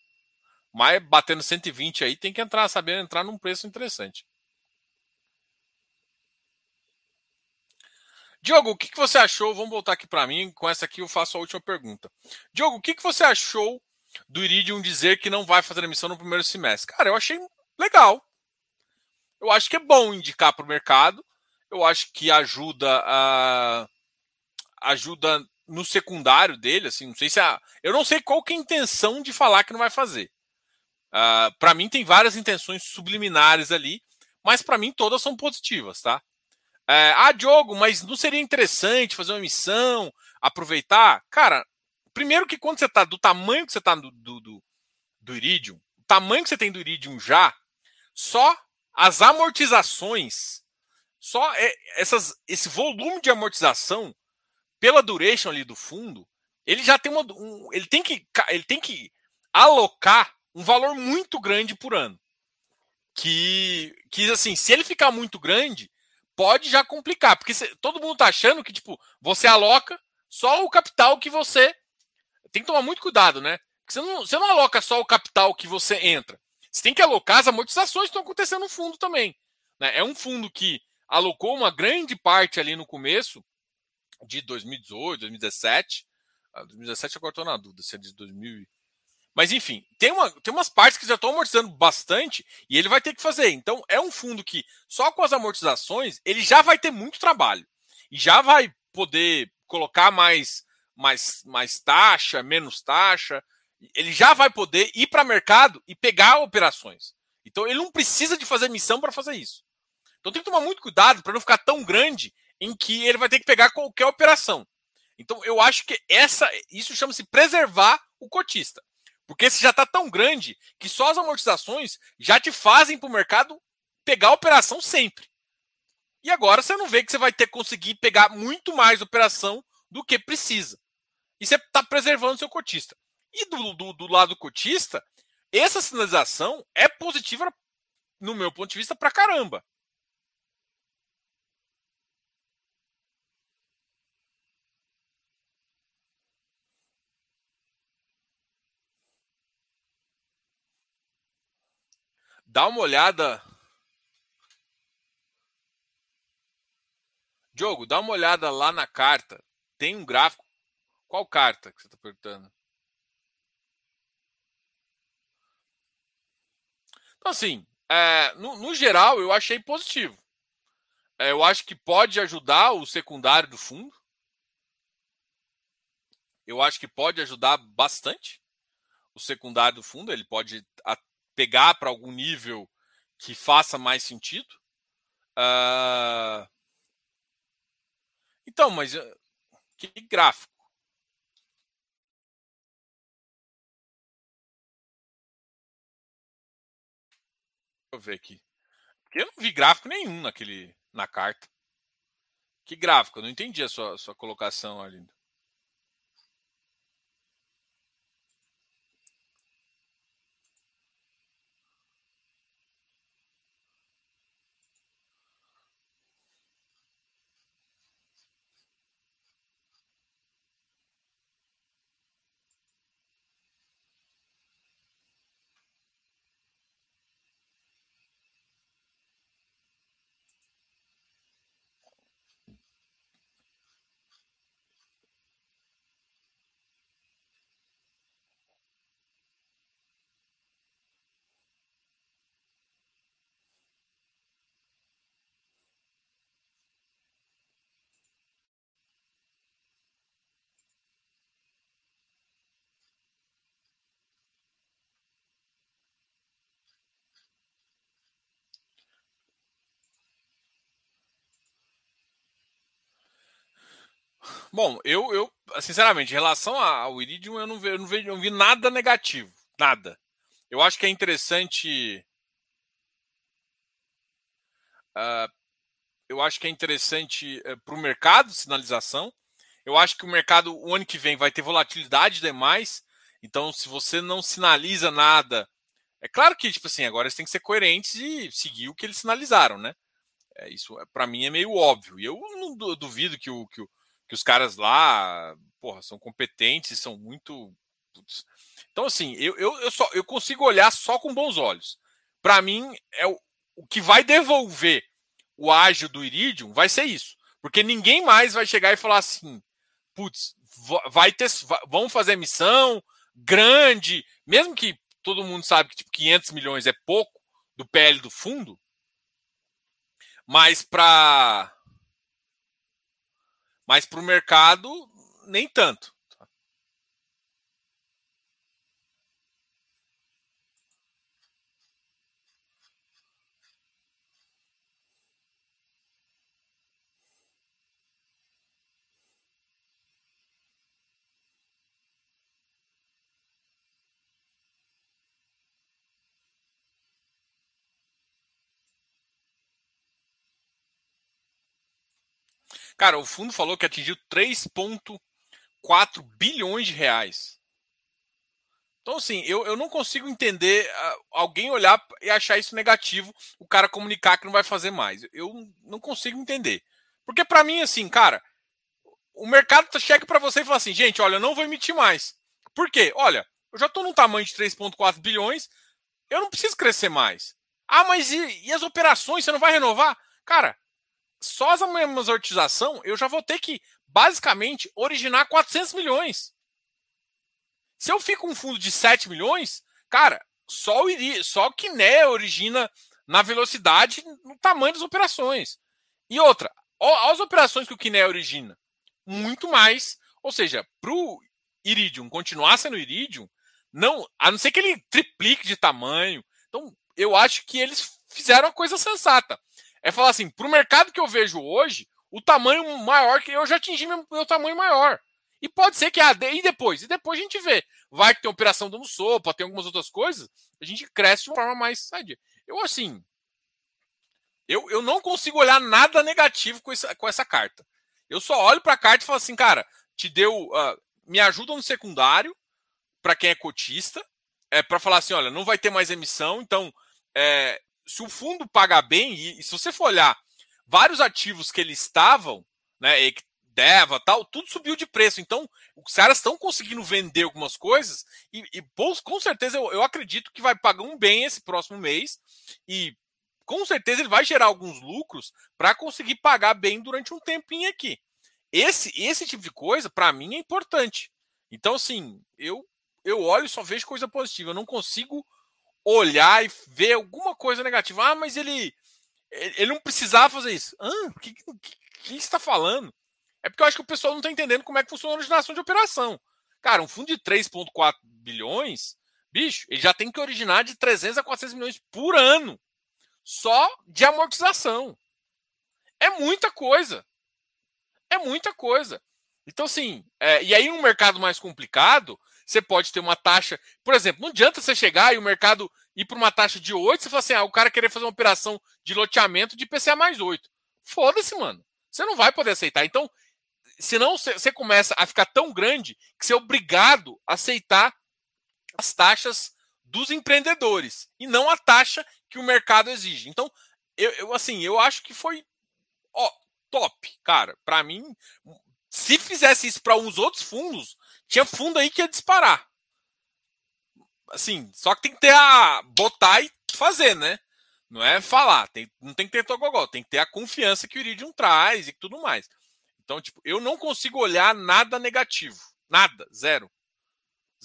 Mas batendo 120 aí tem que entrar, saber entrar num preço interessante. Diogo, o que, que você achou? Vamos voltar aqui para mim. Com essa aqui eu faço a última pergunta. Diogo, o que, que você achou do Iridium dizer que não vai fazer emissão no primeiro semestre? Cara, eu achei legal. Eu acho que é bom indicar para o mercado. Eu acho que ajuda a ajuda no secundário dele, assim, não sei se a, eu não sei qual que é a intenção de falar que não vai fazer. Uh, ah, para mim tem várias intenções subliminares ali, mas para mim todas são positivas, tá? Uh, ah, Diogo, mas não seria interessante fazer uma missão, aproveitar? Cara, primeiro que quando você tá do tamanho que você tá do, do, do, do Iridium, o tamanho que você tem do Iridium já, só as amortizações, só é, essas, esse volume de amortização pela duration ali do fundo, ele já tem uma. Um, ele, tem que, ele tem que alocar um valor muito grande por ano. Que, que assim, se ele ficar muito grande, pode já complicar. Porque cê, todo mundo tá achando que, tipo, você aloca só o capital que você. Tem que tomar muito cuidado, né? Porque você não, você não aloca só o capital que você entra. Você tem que alocar as amortizações que estão acontecendo no fundo também. Né? É um fundo que alocou uma grande parte ali no começo de 2018, 2017. 2017 agora estou na dúvida se é de 2000. Mas enfim, tem, uma, tem umas partes que já estão amortizando bastante e ele vai ter que fazer. Então é um fundo que só com as amortizações ele já vai ter muito trabalho e já vai poder colocar mais, mais, mais taxa, menos taxa. Ele já vai poder ir para mercado e pegar operações. Então ele não precisa de fazer missão para fazer isso. Então tem que tomar muito cuidado para não ficar tão grande em que ele vai ter que pegar qualquer operação. Então eu acho que essa isso chama-se preservar o cotista. Porque esse já está tão grande que só as amortizações já te fazem para o mercado pegar a operação sempre. E agora você não vê que você vai ter que conseguir pegar muito mais operação do que precisa. E você está preservando seu cotista. E do, do, do lado cotista, essa sinalização é positiva, no meu ponto de vista, para caramba. Dá uma olhada. Diogo, dá uma olhada lá na carta. Tem um gráfico. Qual carta que você está perguntando? Então, assim, é, no, no, geral, eu achei positivo. É, eu acho que pode ajudar o secundário do fundo. Eu acho que pode ajudar bastante o secundário do fundo. Ele pode pegar para algum nível que faça mais sentido. Uh... Então, mas uh, que gráfico? Deixa eu ver aqui. Porque eu não vi gráfico nenhum naquele, na carta. Que gráfico? Eu não entendi a sua, sua colocação ali. Bom, eu, eu sinceramente, em relação ao Iridium, eu não, vi, eu não, vi, não vi nada negativo. Nada. Eu acho que é interessante. Uh, eu acho que é interessante uh, eh, para o mercado sinalização. Eu acho que o mercado, o ano que vem, vai ter volatilidade demais. Então, se você não sinaliza nada. É claro que, tipo assim, agora eles têm que ser coerentes e seguir o que eles sinalizaram, né? É, isso, para mim, é meio óbvio. E eu não duvido que o, que o que os caras lá, porra, são competentes, são muito. Putz. Então, assim, eu, eu, eu, só, eu consigo olhar só com bons olhos. Para mim, é o, o que vai devolver o ágio do Iridium vai ser isso. Porque ninguém mais vai chegar e falar assim, putz, vai ter, vamos fazer missão grande, mesmo que todo mundo sabe que tipo 500 milhões é pouco do PL do fundo, mas para mas para o mercado, nem tanto. Cara, o fundo falou que atingiu 3,4 bilhões de reais. Então, assim, eu, eu não consigo entender uh, alguém olhar e achar isso negativo, o cara comunicar que não vai fazer mais. Eu não consigo entender. Porque, para mim, assim, cara, o mercado chega para você e fala assim: gente, olha, eu não vou emitir mais. Por quê? Olha, eu já estou num tamanho de 3,4 bilhões, eu não preciso crescer mais. Ah, mas e, e, as operações? Você não vai renovar? Cara, só as amortização eu já vou ter que, basicamente, originar 400 milhões. Se eu fico um fundo de 7 milhões, cara, só o, Iri, só o Kiné origina na velocidade, no tamanho das operações. E outra, as operações que o Kiné origina, muito mais. Ou seja, para o Iridium continuar sendo Iridium, não, a não ser que ele triplique de tamanho. Então, eu acho que eles fizeram a coisa sensata. É falar assim, para o mercado que eu vejo hoje, o tamanho maior que eu já atingi meu, meu tamanho maior. E pode ser que ah, e depois, e depois a gente vê. Vai que tem operação dando sopa, tem algumas outras coisas, a gente cresce de uma forma mais sadia. Eu assim, eu, eu não consigo olhar nada negativo com essa, com essa carta. Eu só olho para a carta e falo assim, cara, te deu, uh, me ajuda no secundário para quem é cotista, é para falar assim, olha, não vai ter mais emissão, então é, se o fundo pagar bem e, e, se você for olhar vários ativos que eles estavam, né, Deva, tal, tudo subiu de preço. Então, os caras estão conseguindo vender algumas coisas e, e com certeza eu, eu, acredito que vai pagar um bem esse próximo mês e com certeza ele vai gerar alguns lucros para conseguir pagar bem durante um tempinho aqui. Esse, esse tipo de coisa, para mim, é importante. Então, assim, eu, eu olho e só vejo coisa positiva. Eu não consigo olhar e ver alguma coisa negativa. Ah, mas ele, ele não precisava fazer isso. Ah, o que, que, que está falando? É porque eu acho que o pessoal não está entendendo como é que funciona a originação de operação. Cara, um fundo de 3,4 bilhões, bicho, ele já tem que originar de 300 a 400 milhões por ano só de amortização. É muita coisa. É muita coisa. Então, assim, é, e aí um mercado mais complicado, você pode ter uma taxa. Por exemplo, não adianta você chegar e o mercado ir para uma taxa de 8, você fala assim, ah, o cara querer fazer uma operação de loteamento de PCA mais 8. Foda-se, mano. Você não vai poder aceitar. Então, senão você começa a ficar tão grande que você é obrigado a aceitar as taxas dos empreendedores e não a taxa que o mercado exige. Então, eu, eu assim, eu acho que foi ó, top, cara. Para mim, se fizesse isso para uns outros fundos, tinha fundo aí que ia disparar. Assim, só que tem que ter a botar e fazer, né? Não é falar, tem, não tem que ter togogó, tem que ter a confiança que o Iridium traz e tudo mais. Então, tipo, eu não consigo olhar nada negativo. Nada, zero.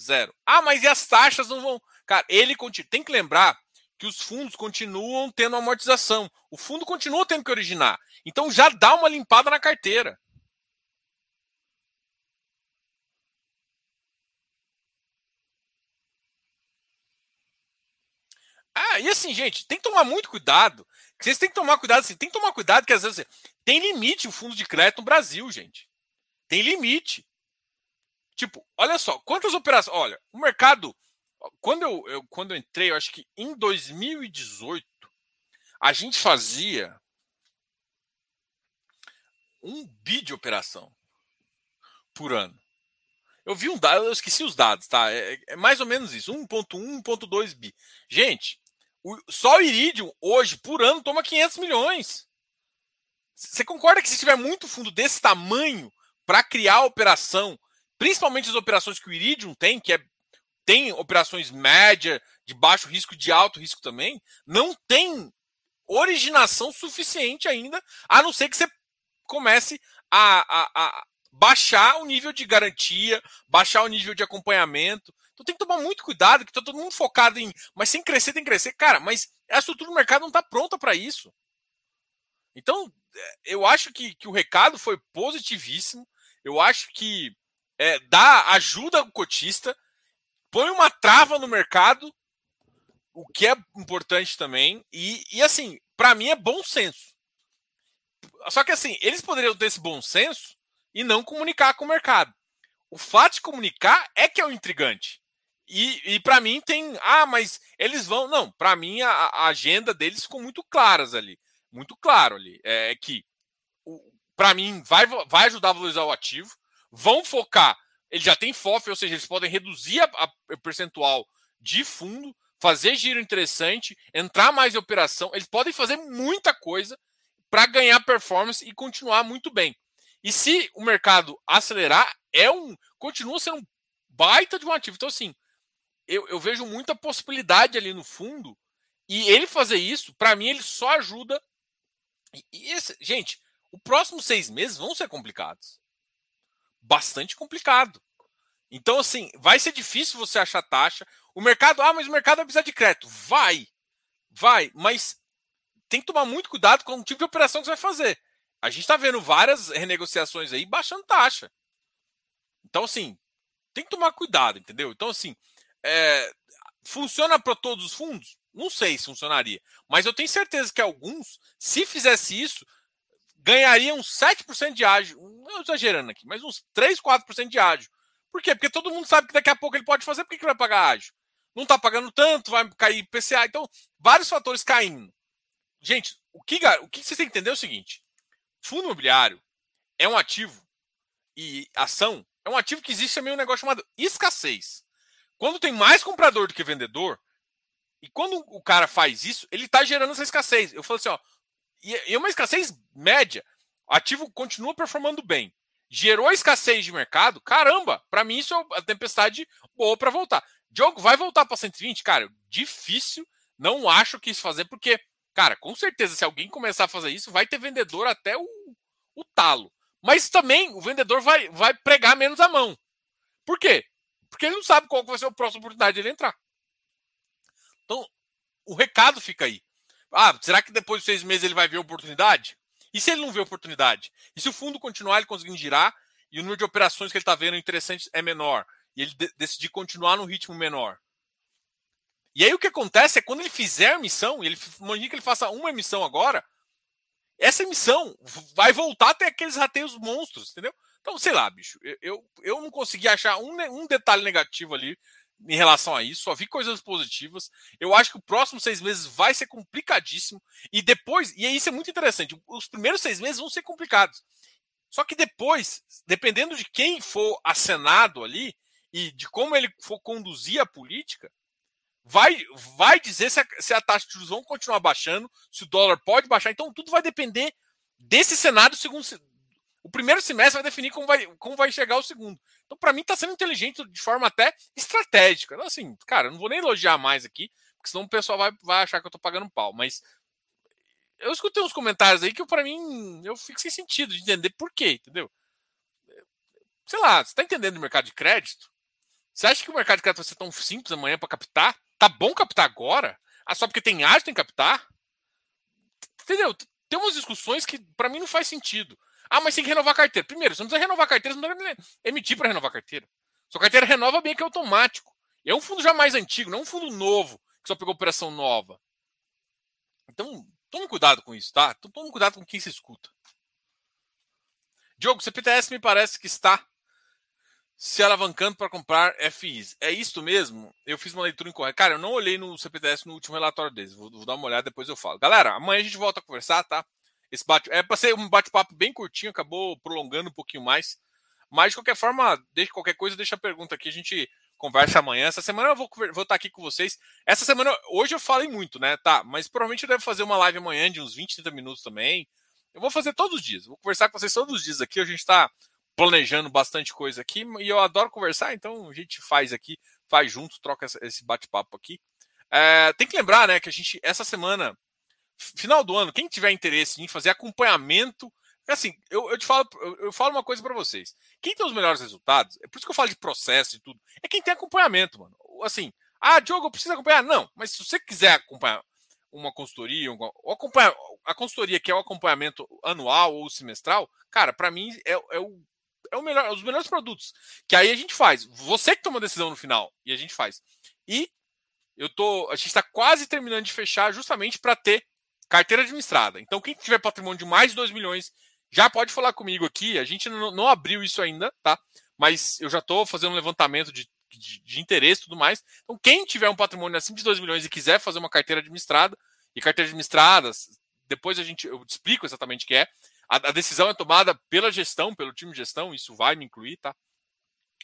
Zero. Ah, mas e as taxas não vão. Cara, ele continua. Tem que lembrar que os fundos continuam tendo amortização. O fundo continua tendo que originar. Então já dá uma limpada na carteira. Ah, e assim, gente, tem que tomar muito cuidado. Vocês têm que tomar cuidado, assim, tem que tomar cuidado que às vezes tem limite o fundo de crédito no Brasil, gente. Tem limite. Tipo, olha só, quantas operações. Olha, o mercado quando eu, eu, quando eu entrei, eu acho que em 2018, a gente fazia um bi de operação por ano. Eu vi um dado, eu esqueci os dados, tá? É, é mais ou menos isso, 1.1, 1.2 bi. Gente, só o Iridium hoje, por ano, toma 500 milhões. Você concorda que se tiver muito fundo desse tamanho para criar operação, principalmente as operações que o Iridium tem, que é tem operações média, de baixo risco, de alto risco também, não tem originação suficiente ainda, a não ser que você comece a, a, a baixar o nível de garantia, baixar o nível de acompanhamento. Então tem que tomar muito cuidado, que tá todo mundo focado em, mas sem crescer tem que crescer. Cara, mas a estrutura do mercado não está pronta para isso. Então, é, eu acho que, que o recado foi positivíssimo. Eu acho que é, dá ajuda ao cotista põe uma trava no mercado, o que é importante também. E, e assim, para mim é bom senso. Só que assim, eles poderiam ter esse bom senso e não comunicar com o mercado. O fato de comunicar é que é o intrigante. E, e para mim tem. Ah, mas eles vão. Não, para mim a, a, agenda deles ficou muito claras ali. Muito claro ali. É que o, para mim, vai, vai ajudar a valorizar o ativo. Vão focar. Ele já tem FOF, ou seja, eles podem reduzir a percentual de fundo, fazer giro interessante, entrar mais em operação. Eles podem fazer muita coisa para ganhar performance e continuar muito bem. E se o mercado acelerar, é um continua sendo um baita de um ativo. Então, assim, eu, eu vejo muita possibilidade ali no fundo. E ele fazer isso, para mim, ele só ajuda. E, esse, gente, os próximos seis meses vão ser complicados. Bastante complicado. Então, assim, vai ser difícil você achar taxa. O mercado, ah, mas o mercado vai precisar de crédito. Vai, vai, mas tem que tomar muito cuidado com o tipo de operação que você vai fazer. A gente está vendo várias renegociações aí baixando taxa. Então, assim, tem que tomar cuidado, entendeu? Então, assim, é, funciona para todos os fundos? Não sei se funcionaria. Mas eu tenho certeza que alguns, se fizesse isso, ganhariam 7% de ágio. Não exagerando aqui, mas uns 3, 4% de ágio. Por quê? Porque todo mundo sabe que daqui a pouco ele pode fazer, por que, que vai pagar ágio? Não está pagando tanto, vai cair PCA. Então, vários fatores caindo. Gente, o que, o que vocês têm que entender é o seguinte: fundo imobiliário é um ativo e ação é um ativo que existe também um negócio chamado escassez. Quando tem mais comprador do que vendedor, e quando o cara faz isso, ele está gerando essa escassez. Eu falo assim, ó, e é uma escassez média. Ativo continua performando bem. Gerou escassez de mercado, caramba, para mim isso é a tempestade boa para voltar. Diogo, vai voltar para 120? Cara, difícil, não acho que isso fazer, porque, cara, com certeza, se alguém começar a fazer isso, vai ter vendedor até o, o talo. Mas também o vendedor vai, vai pregar menos a mão. Por quê? Porque ele não sabe qual vai ser a próxima oportunidade de ele entrar. Então, o recado fica aí. Ah, será que depois de seis meses ele vai ver oportunidade? E se ele não vê oportunidade? E se o fundo continuar ele conseguindo girar e o número de operações que ele está vendo interessante é menor e ele de decidir continuar no ritmo menor? E aí o que acontece é quando ele fizer a emissão, ele imagina que ele faça uma emissão agora, essa emissão vai voltar até aqueles rateios monstros, entendeu? Então, sei lá, bicho, eu, eu, não consegui achar um, um detalhe negativo ali em relação a isso, só vi coisas positivas. Eu acho que o próximo seis meses vai ser complicadíssimo. E depois, e isso é muito interessante, os primeiros seis meses vão ser complicados. Só que depois, dependendo de quem for acenado ali e de como ele for conduzir a política, vai, vai dizer se a, se a taxa de juros vão continuar baixando, se o dólar pode baixar. Então, tudo vai depender desse cenário segundo, o primeiro semestre vai definir como vai, como vai chegar o segundo. Então, para mim, está sendo inteligente de forma até estratégica. Então, assim, cara, não vou nem elogiar mais aqui, porque senão o pessoal vai, vai achar que eu estou pagando pau. Mas eu escutei uns comentários aí que, para mim, eu fico sem sentido de entender por quê, entendeu? Sei lá, você está entendendo o mercado de crédito? Você acha que o mercado de crédito vai ser tão simples amanhã para captar? Tá bom captar agora? Ah, só porque tem ágio tem que captar? Entendeu? Tem umas discussões que, para mim, não faz sentido. Ah, mas tem que renovar a carteira. Primeiro, você não precisa renovar a carteira, você não deve emitir para renovar a carteira. Sua carteira renova bem que é automático. É um fundo já mais antigo, não é um fundo novo, que só pegou operação nova. Então, tome cuidado com isso, tá? Então, tome cuidado com quem se escuta. Diogo, CPTS me parece que está se alavancando para comprar FIs. É isso mesmo? Eu fiz uma leitura incorreta. Cara, eu não olhei no CPTS no último relatório deles. Vou, vou, dar uma olhada, depois eu falo. Galera, amanhã a gente volta a conversar, tá? Esse bate é para ser um bate-papo bem curtinho, acabou prolongando um pouquinho mais. Mas de qualquer forma, deixa qualquer coisa, deixa a pergunta aqui, a gente conversa amanhã. Essa semana eu vou, vou estar aqui com vocês. Essa semana, hoje eu falei muito, né? Tá, mas provavelmente eu devo fazer uma live amanhã de uns 20, 30 minutos também. Eu vou fazer todos os dias, vou conversar com vocês todos os dias aqui. A gente está planejando bastante coisa aqui e eu adoro conversar, então a gente faz aqui, faz junto, troca esse bate-papo aqui. É, tem que lembrar, né, que a gente, essa semana, final do ano, quem tiver interesse em fazer acompanhamento, assim, eu, eu te falo, eu, eu falo uma coisa para vocês. Quem tem os melhores resultados, é por isso que eu falo de processo e tudo, é quem tem acompanhamento, mano. Assim, ah, Diogo, eu preciso acompanhar. Não, mas se você quiser acompanhar uma consultoria, uma, acompanhar, a consultoria que é o acompanhamento anual ou semestral, cara, para mim é, é, o, é o melhor, os melhores produtos. Que aí a gente faz. Você que toma a decisão no final e a gente faz. E eu tô, a gente está quase terminando de fechar justamente para ter carteira administrada. Então, quem tiver patrimônio de mais de 2 milhões, já pode falar comigo aqui. A gente não, não abriu isso ainda, tá? Mas eu já estou fazendo um levantamento de, de, de, interesse e tudo mais. Então, quem tiver um patrimônio acima de 2 milhões e quiser fazer uma carteira administrada, e carteira administrada, depois a gente eu explico exatamente o que é. a, a, decisão é tomada pela gestão, pelo time de gestão, isso vai me incluir, tá?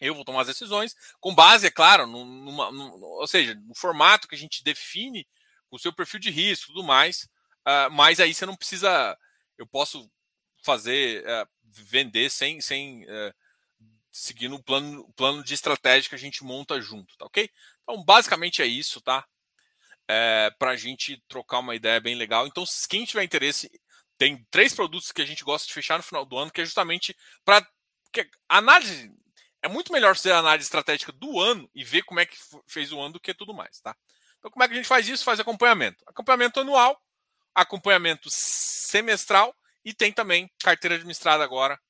Eu vou tomar as decisões, com base, é claro, numa, numa, ou seja, no formato que a gente define o seu perfil de risco tudo mais, uh, mas aí você não precisa. Eu posso fazer, uh, vender sem, sem uh, seguindo o plano, plano de estratégia que a gente monta junto, tá ok? Então, basicamente é isso, tá? É, para a gente trocar uma ideia bem legal. Então, quem tiver interesse, tem três produtos que a gente gosta de fechar no final do ano, que é justamente para. Análise. É muito melhor ser análise estratégica do ano e ver como é que fez o ano do que tudo mais, tá? Então, como é que a gente faz isso? Faz acompanhamento. Acompanhamento anual, acompanhamento semestral e tem também carteira administrada agora.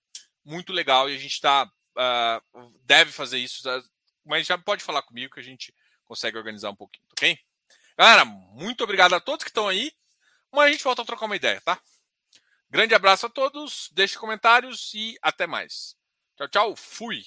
Muito legal e a gente tá, uh, deve fazer isso, mas já pode falar comigo que a gente consegue organizar um pouquinho, tá ok? Galera, muito obrigado a todos que estão aí. Amanhã a gente volta a trocar uma ideia, tá? Grande abraço a todos, deixe comentários e até mais. Tchau, tchau, fui!